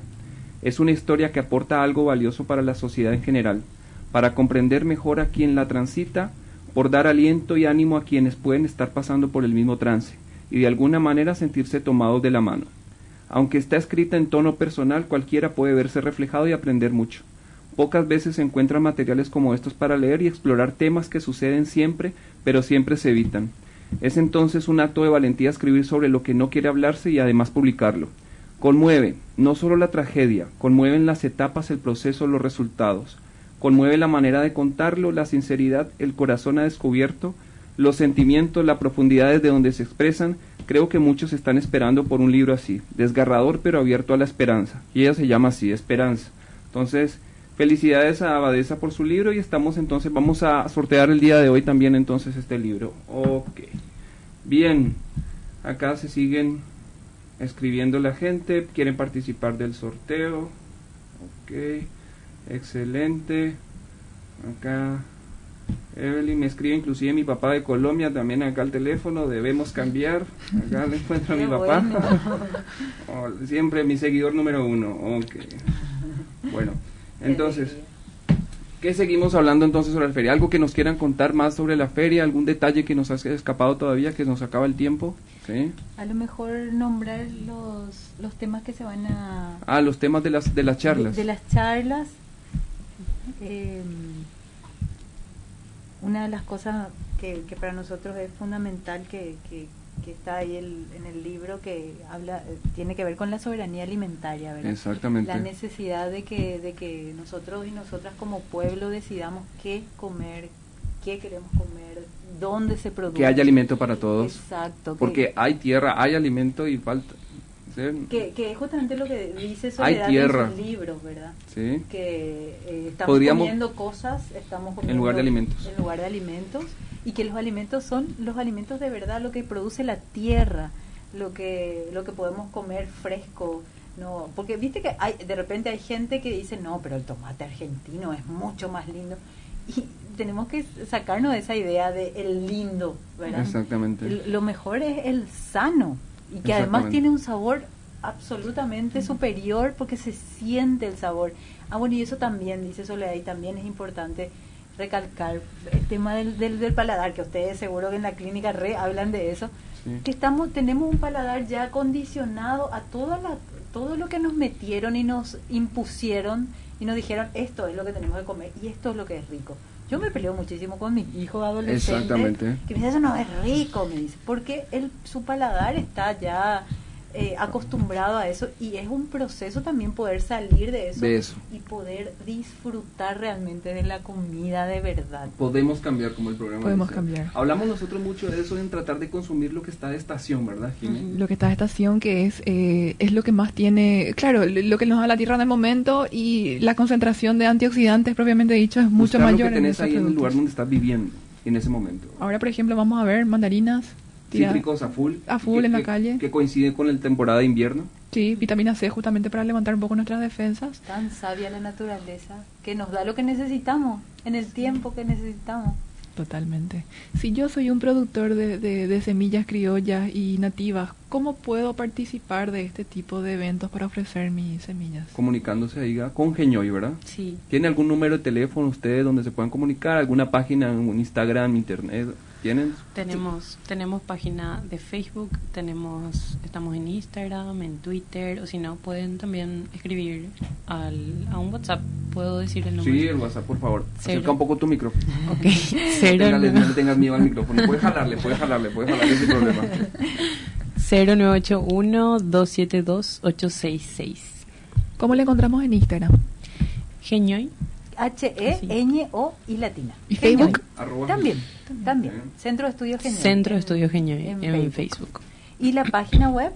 Es una historia que aporta algo valioso para la sociedad en general, para comprender mejor a quien la transita, por dar aliento y ánimo a quienes pueden estar pasando por el mismo trance, y de alguna manera sentirse tomados de la mano. Aunque está escrita en tono personal, cualquiera puede verse reflejado y aprender mucho. Pocas veces se encuentran materiales como estos para leer y explorar temas que suceden siempre, pero siempre se evitan. Es entonces un acto de valentía escribir sobre lo que no quiere hablarse y además publicarlo. Conmueve, no solo la tragedia, conmueven las etapas, el proceso, los resultados. Conmueve la manera de contarlo, la sinceridad, el corazón ha descubierto, los sentimientos, la profundidad desde donde se expresan. Creo que muchos están esperando por un libro así, desgarrador pero abierto a la esperanza. Y ella se llama así, Esperanza. Entonces, Felicidades a Abadesa por su libro y estamos entonces, vamos a sortear el día de hoy también entonces este libro. Ok. Bien, acá se siguen escribiendo la gente, quieren participar del sorteo. Ok, excelente. Acá Evelyn me escribe inclusive mi papá de Colombia, también acá al teléfono, debemos cambiar. Acá le encuentro a mi papá. Oh, siempre mi seguidor número uno. Ok. Bueno. Entonces, ¿qué seguimos hablando entonces sobre la feria? ¿Algo que nos quieran contar más sobre la feria? ¿Algún detalle que nos ha escapado todavía, que nos acaba el tiempo? ¿Sí? A lo mejor nombrar los, los temas que se van a... Ah, los temas de las, de las charlas. De, las charlas. Eh, una de las cosas que, que, para nosotros es fundamental que, que, que está ahí en el libro que habla tiene que ver con la soberanía alimentaria, ¿verdad? Exactamente. La necesidad de que de que nosotros y nosotras como pueblo decidamos qué comer, qué queremos comer, dónde se produce. Que haya alimento para todos. Exacto. Porque hay tierra, hay alimento y falta. Que, que es justamente lo que dice Soledad en sus libros, ¿verdad? Sí. Que eh, estamos comiendo cosas, estamos comiendo en lugar de alimentos. En lugar de alimentos y que los alimentos son los alimentos de verdad, lo que produce la tierra, lo que lo que podemos comer fresco, no, porque viste que hay de repente hay gente que dice, "No, pero el tomate argentino es mucho más lindo." Y tenemos que sacarnos de esa idea de el lindo, ¿verdad? Exactamente. lo mejor es el sano y que además tiene un sabor absolutamente superior porque se siente el sabor. Ah, bueno, y eso también, dice Soledad, y también es importante recalcar el tema del, del, paladar, que ustedes seguro que en la clínica re hablan de eso, que estamos tenemos un paladar ya condicionado a toda la, todo lo que nos metieron y nos impusieron y nos dijeron esto es lo que tenemos que comer y esto es lo que es rico. Yo me peleo muchísimo con mi hijo adolescente que me dice eso no es rico, me dice, porque el, su paladar está ya eh, acostumbrado a eso y es un proceso también poder salir de eso, y poder disfrutar realmente de la comida de verdad. Podemos cambiar como el programa. Podemos cambiar. Hablamos nosotros mucho de eso en tratar de consumir lo que está de estación, ¿verdad, Jiménez? Lo que está de estación que es eh, es lo que más tiene, claro, lo que nos da la tierra en el momento y la concentración de antioxidantes propiamente dicho es mucho mayor. Lo que tenés ahí en el lugar donde estás viviendo en ese momento. Ahora, por ejemplo, vamos a ver mandarinas cítricos a full. A full en la calle. Que coincide con la temporada de invierno. Sí, vitamina C justamente para levantar un poco nuestras defensas. Tan sabia la naturaleza que nos da lo que necesitamos en el tiempo que necesitamos. Totalmente. Si yo soy un productor de, de, semillas criollas y nativas, ¿cómo puedo participar de este tipo de eventos para ofrecer mis semillas? Comunicándose ahí con Geñoy, ¿verdad? Sí. ¿Tiene algún número de teléfono ustedes donde se puedan comunicar? ¿Alguna página, un Instagram, internet? ¿Tienen? Tenemos, tenemos página de Facebook, tenemos, estamos en Instagram, en Twitter, o si no, pueden también escribir al, a un WhatsApp. ¿Puedo decir el número? Sí, el WhatsApp, por favor. Cero. Acerca un poco tu micrófono. Ok, cero, Téngale, no le tengas miedo al micrófono. Puedes jalarle, puedes jalarle, puedes jalarle sin problema. 0981-272-866. ¿Cómo le encontramos en Instagram? Genioy. H-E-Ñ-O y latina. ¿Y Facebook? Arroba También, también. Centro de Estudios Genioy. Centro de Estudios Genioy en en, Facebook. Facebook. Y la página web.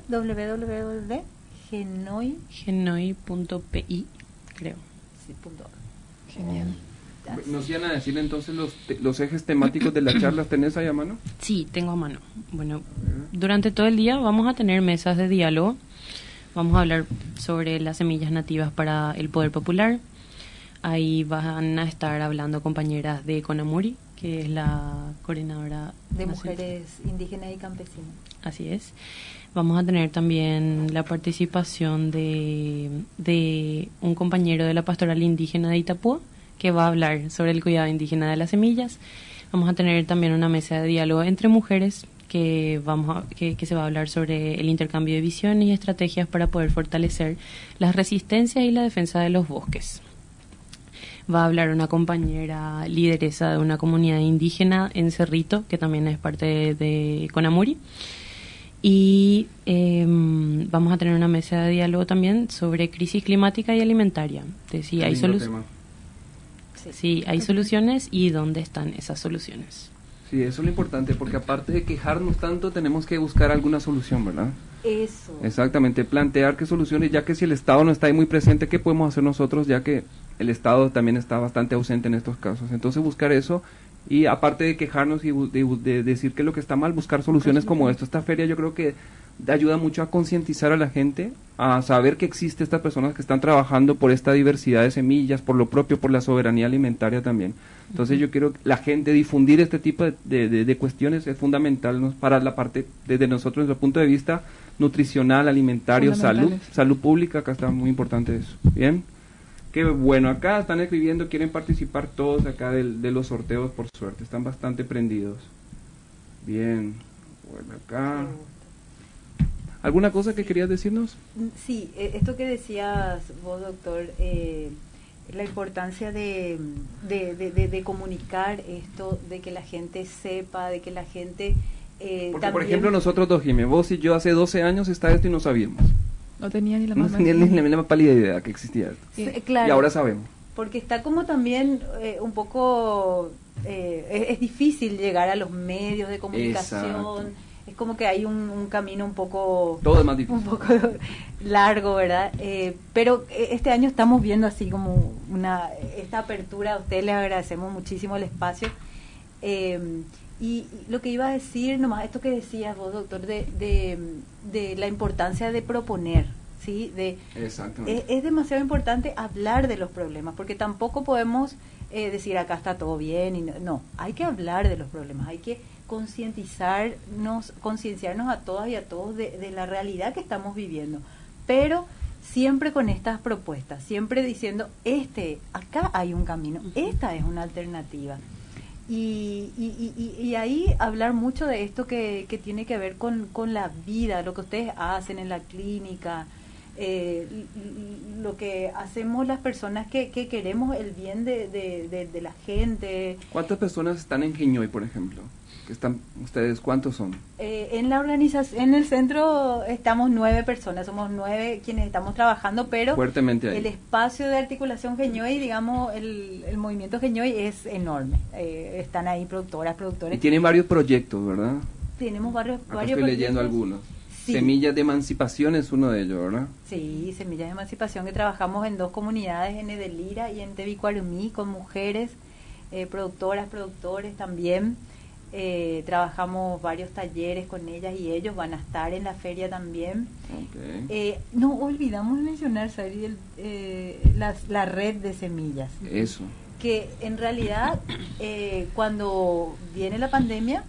Genoy.pi, creo. Genial. ¿Nos iban a decir entonces los, te- los ejes temáticos de la charla? ¿Tenés ahí a mano? Sí, tengo a mano. Bueno, durante todo el día vamos a tener mesas de diálogo. Vamos a hablar sobre las semillas nativas para el poder popular. Ahí van a estar hablando compañeras de Conamuri, que es la coordinadora De nacional. mujeres indígenas y campesinas. Así es. Vamos a tener también la participación de, de un compañero de la pastoral indígena de Itapúa, que va a hablar sobre el cuidado indígena de las semillas. Vamos a tener también una mesa de diálogo entre mujeres que, vamos a- que, que se va a hablar sobre el intercambio de visiones y estrategias para poder fortalecer la resistencia y la defensa de los bosques. Va a hablar una compañera lideresa de una comunidad indígena en Cerrito, que también es parte de, de Conamuri. Y em, vamos a tener una mesa de diálogo también sobre crisis climática y alimentaria. De si hay, solu- tema. si hay soluciones y dónde están esas soluciones. Sí, eso es lo importante, porque aparte de quejarnos tanto, tenemos que buscar alguna solución, ¿verdad? Eso. Exactamente, plantear qué soluciones, ya que si el Estado no está ahí muy presente, ¿qué podemos hacer nosotros? Ya que el Estado también está bastante ausente en estos casos. Entonces buscar eso y aparte de quejarnos y de, decir que lo que está mal, buscar soluciones como esto. Esta feria yo creo que ayuda mucho a concientizar a la gente, a saber que existe estas personas que están trabajando por esta diversidad de semillas, por lo propio, por la soberanía alimentaria también. Entonces yo quiero que la gente difundir este tipo de, de- de- de cuestiones es fundamental ¿no? para la parte, desde nosotros, desde el punto de vista nutricional, alimentario, salud, salud pública, acá está muy importante eso. Bien. Qué bueno, acá están escribiendo, quieren participar todos acá del- de los sorteos, por suerte, están bastante prendidos. Bien, bueno, acá. ¿Alguna cosa que querías decirnos? Sí, eh, esto que decías vos, doctor, eh, la importancia de, de, de- de- de comunicar esto, de que la gente sepa, de que la gente... eh, Porque, por ejemplo, nosotros dos, Jiménez, vos y yo hace 12 años está esto y no sabíamos. No tenía ni la No más tenía ni la más pálida idea que existía esto. Sí, claro. Y ahora sabemos. Porque está como también eh, un poco... eh, es, es difícil llegar a los medios de comunicación. Exacto. Es como que hay un, un camino un poco... Todo es más difícil. un poco largo, ¿verdad? Eh, pero eh, este año estamos viendo así como una esta apertura. A ustedes les agradecemos muchísimo el espacio. Eh, y, lo que iba a decir, nomás esto que decías vos, doctor, de, de, de la importancia de proponer, ¿sí? De, Exactamente. es, es demasiado importante hablar de los problemas, porque tampoco podemos eh, decir acá está todo bien. y no, no, hay que hablar de los problemas, hay que concientizarnos, concienciarnos a todas y a todos de, de la realidad que estamos viviendo. Pero siempre con estas propuestas, siempre diciendo, este, acá hay un camino, esta es una alternativa. Y, y, y- ahí hablar mucho de esto que, que tiene que ver con, con la vida, lo que ustedes hacen en la clínica, eh, lo que hacemos las personas que, que queremos el bien de, de- de- de la gente. ¿Cuántas personas están en Giñoy, por ejemplo? Que están ustedes, ¿cuántos son? Eh, en la organización, en el centro estamos nueve personas, somos nueve quienes estamos trabajando, pero Fuertemente ahí. el espacio de articulación Geñoy, digamos, el, el movimiento Geñoy es enorme. Eh, están ahí productoras, Y productores. tienen varios proyectos, ¿verdad? Tenemos varios, Acá varios estoy leyendo algunos. Sí. Semillas de Emancipación es uno de ellos, ¿verdad? Sí, Semillas de Emancipación, que trabajamos en dos comunidades, en Edelira y en Tebicuarumí, con mujeres, eh, productoras, productores también. Eh, trabajamos varios talleres con ellas y ellos van a estar en la feria también. Eh, no olvidamos mencionar, Sari, el, eh, las- la red de semillas, Eso. que en realidad eh, cuando viene la pandemia,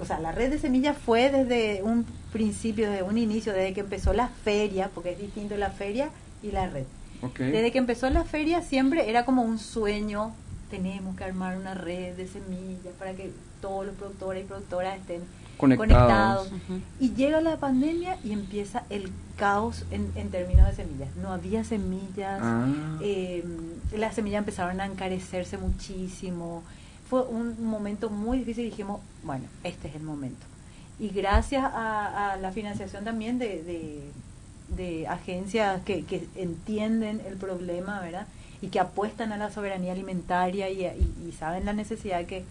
o sea, la red de semillas fue desde un principio, desde un inicio, desde que empezó la feria, porque es distinto la feria y la red. Desde que empezó la feria siempre era como un sueño tenemos que armar una red de semillas para que todos los productores y productoras estén Conectados. conectados. Y llega la pandemia y empieza el caos en, en términos de semillas. No había semillas, Ah. eh, las semillas empezaron a encarecerse muchísimo. Fue un momento muy difícil y dijimos, bueno, este es el momento. Y gracias a, a la financiación también de, de, de agencias que, que entienden el problema, ¿verdad? Y que apuestan a la soberanía alimentaria y, y- y saben la necesidad que,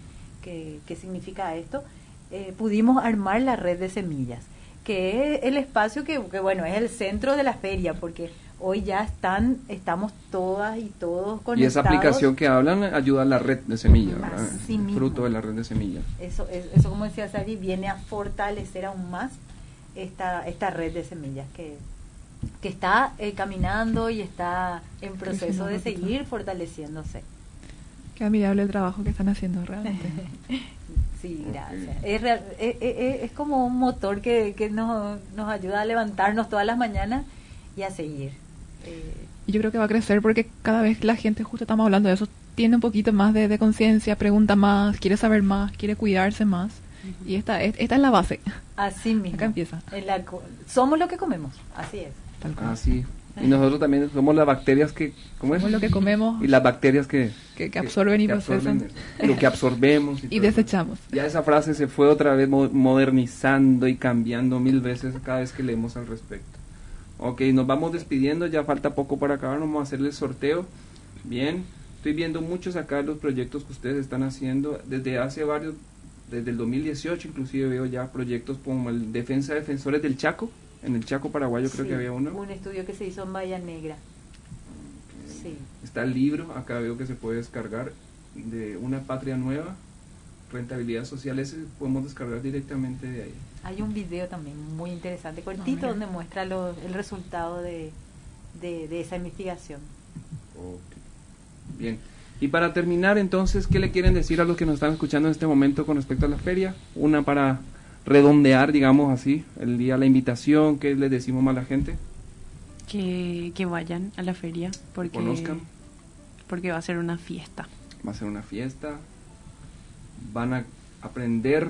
que, que significa esto, eh, pudimos armar la red de semillas, que es el espacio que, que, bueno, es el centro de la feria, porque hoy ya están, estamos todas y todos Y conectados. esa aplicación que hablan ayuda a la red de semillas, mismo. Fruto de la red de semillas. Eso, es- eso como decía Sari, viene a fortalecer aún más esta, esta red de semillas que, que está eh, caminando y está en proceso de seguir fortaleciéndose. Qué admirable el trabajo que están haciendo realmente. Sí, gracias. Es, real- es, es- es como un motor que, que nos, nos ayuda a levantarnos todas las mañanas y a seguir. Eh, Y yo creo que va a crecer porque cada vez la gente, justo estamos hablando de eso, tiene un poquito más de, de conciencia, pregunta más, quiere saber más, quiere cuidarse más. Y esta, es- esta es la base. así mismo. Acá empieza. En la co- somos lo que comemos, así es. Tal cual. Ah, sí. Y nosotros también somos las bacterias que... ¿Cómo es? Somos lo que comemos Y las bacterias que... que, que absorben y procesan Lo que absorbemos. y desechamos. Ya esa frase se fue otra vez mo- modernizando y cambiando mil veces cada vez que leemos al respecto. Ok, nos vamos despidiendo, ya falta poco para acabar, vamos a hacerle el sorteo. Bien, estoy viendo muchos acá los proyectos que ustedes están haciendo desde hace varios, desde el 2018 inclusive veo ya proyectos como el Defensa de Defensores del Chaco, en el Chaco paraguayo creo Sí, que había uno. Un estudio que se hizo en Bahía Negra. Sí. Está el libro, acá veo que se puede descargar de Una Patria Nueva, Rentabilidad Social, ese podemos descargar directamente de ahí. Hay un video también muy interesante, Ah, cortito, donde muestra lo- el resultado de, de, de esa investigación. Ok. Bien. Y para terminar, entonces, ¿qué le quieren decir a los que nos están escuchando en este momento con respecto a la feria? Una para redondear, digamos así, el día, la invitación, ¿qué les decimos más a la gente? Que, que vayan a la feria porque, Conozcan. porque va a ser una fiesta. Va a ser una fiesta, van a aprender,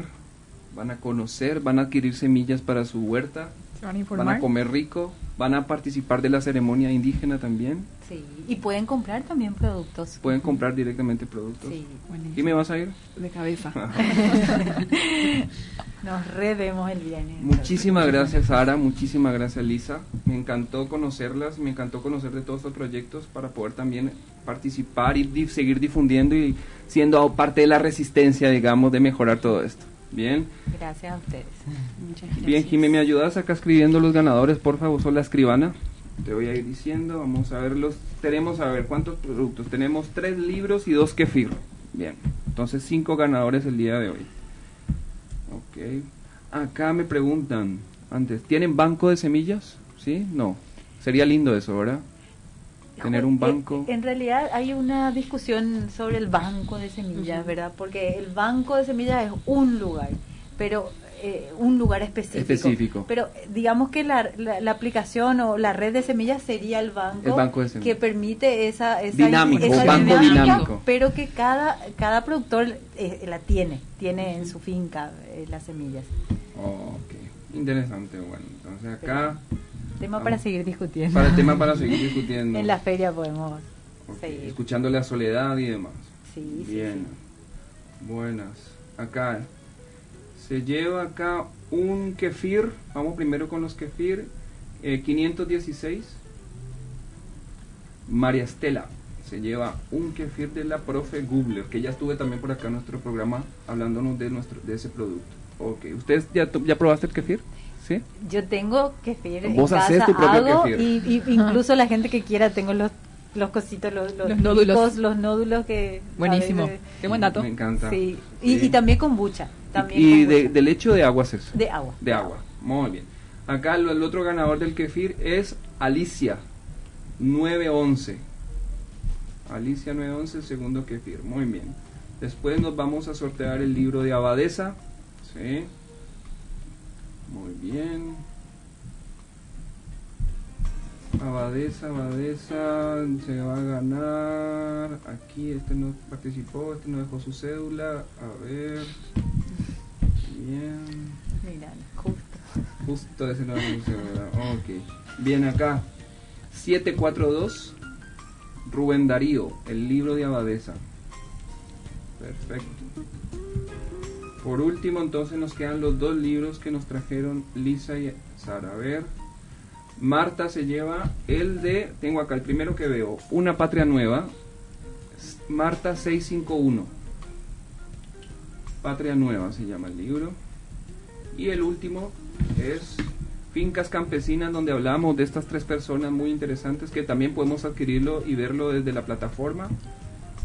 van a conocer, van a adquirir semillas para su huerta, van a van informar. a comer rico, van a participar de la ceremonia indígena también, Sí. Y pueden comprar también productos. pueden comprar directamente productos. Sí. ¿Y me vas a ir? de cabeza. Nos revemos el viernes. Muchísimas gracias Sara, muchísimas gracias Lisa. Me encantó conocerlas, me encantó conocer de todos estos proyectos para poder también participar y seguir difundiendo y siendo parte de la resistencia, digamos, de mejorar todo esto. Bien, Gracias a ustedes. Muchas gracias. bien Jimé, ¿me ayudas acá escribiendo los ganadores? Por favor, soy la escribana. Te voy a ir diciendo, vamos a verlos. Tenemos, a ver, ¿cuántos productos? Tenemos tres libros y dos kefir. Bien, entonces cinco ganadores el día de hoy. Ok. Acá me preguntan, antes, ¿tienen banco de semillas? ¿Sí? No. Sería lindo eso, ¿verdad? Tener un Eh, banco. En realidad hay una discusión sobre el banco de semillas, ¿verdad? Porque el banco de semillas es un lugar, pero eh, un lugar específico. Específico. Pero eh, digamos que la, la, la aplicación o la red de semillas sería el banco, El banco de semillas. que permite esa, esa Dinámico, esa banco dinámico. pero que cada cada productor eh, la tiene, tiene en su finca eh, las semillas. Ok. Interesante, bueno. Entonces acá, Tema para seguir discutiendo. para el tema para seguir discutiendo. en la feria podemos Ok, seguir. Escuchándole a Soledad y demás. Sí, sí, Bien. Buenas. Acá. Se lleva acá un kefir. Vamos primero con los kefir. eh, 516. María Estela. Se lleva un kefir de la profe Gubler, que ya estuve también por acá en nuestro programa hablándonos de nuestro de ese producto. Ok. ¿Ustedes ya, ya probaste el kefir? ¿Sí? Yo tengo kefir en Vos casa, hacés tu propio hago, kefir. Y, y incluso la gente que quiera tengo los los cositos, los, los, Los nódulos. picos, los nódulos que... Buenísimo. veces- Qué buen dato. Me encanta. Sí. Y, Sí. y también kombucha. También y de, kombucha. de leche o de agua es eso? De agua. De agua. Muy bien. Acá lo- el otro ganador del kefir es Alicia 911. Alicia 911, el segundo kefir. Muy bien. Después nos vamos a sortear el libro de Abadesa. Sí. Muy bien. Abadesa, Abadesa, se va a ganar. Aquí este no participó, este no dejó su cédula. A ver. Bien. Mira, justo. Justo ese no dejó su cédula. Ok. Bien acá. 742. Rubén Darío, el libro de Abadesa. Perfecto. Por último, entonces nos quedan los dos libros que nos trajeron Lisa y Sara. A ver. Marta se lleva el de, tengo acá el primero que veo, Una Patria Nueva, Marta 651. Patria Nueva se llama el libro. Y el último es Fincas Campesinas, donde hablamos de estas tres personas muy interesantes que también podemos adquirirlo y verlo desde la plataforma.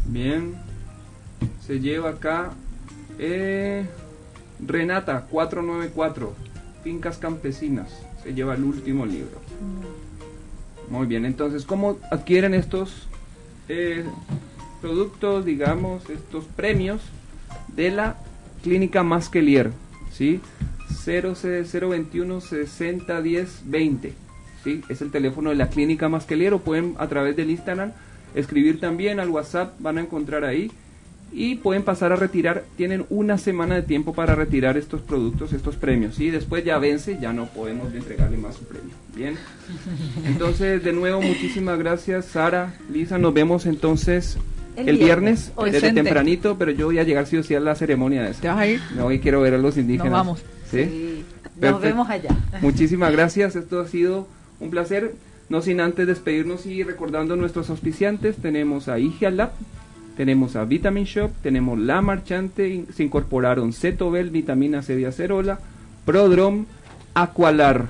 Bien, se lleva acá eh, Renata 494, Fincas Campesinas se lleva el último libro. Muy bien, entonces, ¿cómo adquieren estos eh, productos, digamos, estos premios de la clínica Masquelier? ¿Sí? 021 60 10 20. ¿Sí? Es el teléfono de la clínica Masquelier o pueden a través del Instagram escribir también al WhatsApp, van a encontrar ahí y pueden pasar a retirar, tienen una semana de tiempo para retirar estos productos, estos premios, y después ya vence, ya no podemos entregarle más su premio. Bien, entonces de nuevo muchísimas gracias Sara, Lisa, nos vemos entonces el, viernes, desde tempranito, pero yo voy a llegar sí o sí a la ceremonia de eso. ¿Te vas a ir? No, hoy quiero ver a los indígenas. Nos vamos. ¿Sí? Nos vemos allá. Muchísimas gracias, esto ha sido un placer. No sin antes despedirnos y recordando nuestros auspiciantes, tenemos a Lab tenemos a Vitamin Shop, tenemos La Marchante, se incorporaron Cetobel, Vitamina C de Acerola, Prodrom, Aqualar,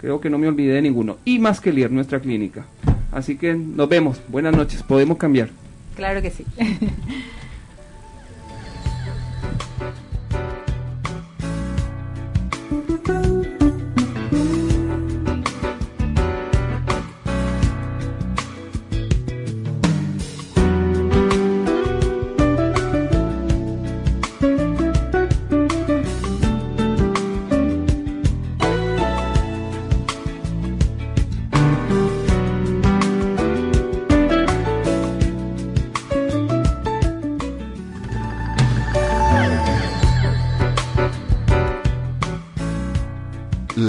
creo que no me olvidé de ninguno, y Masquelier, nuestra clínica. Así que nos vemos, buenas noches, podemos cambiar. Claro que sí.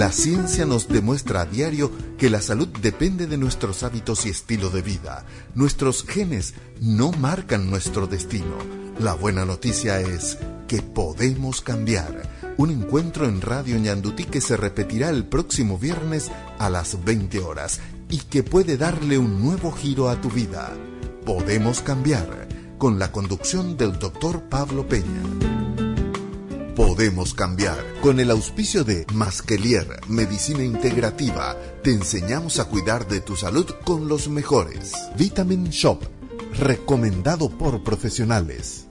La ciencia nos demuestra a diario que la salud depende de nuestros hábitos y estilo de vida. Nuestros genes no marcan nuestro destino. La buena noticia es que podemos cambiar. Un encuentro en Radio Ñandutí que se repetirá el próximo viernes a las 20 horas y que puede darle un nuevo giro a tu vida. Podemos cambiar con la conducción del doctor Pablo Peña. Podemos cambiar. Con el auspicio de Masquelier, Medicina Integrativa, te enseñamos a cuidar de tu salud con los mejores. Vitamin Shop, recomendado por profesionales.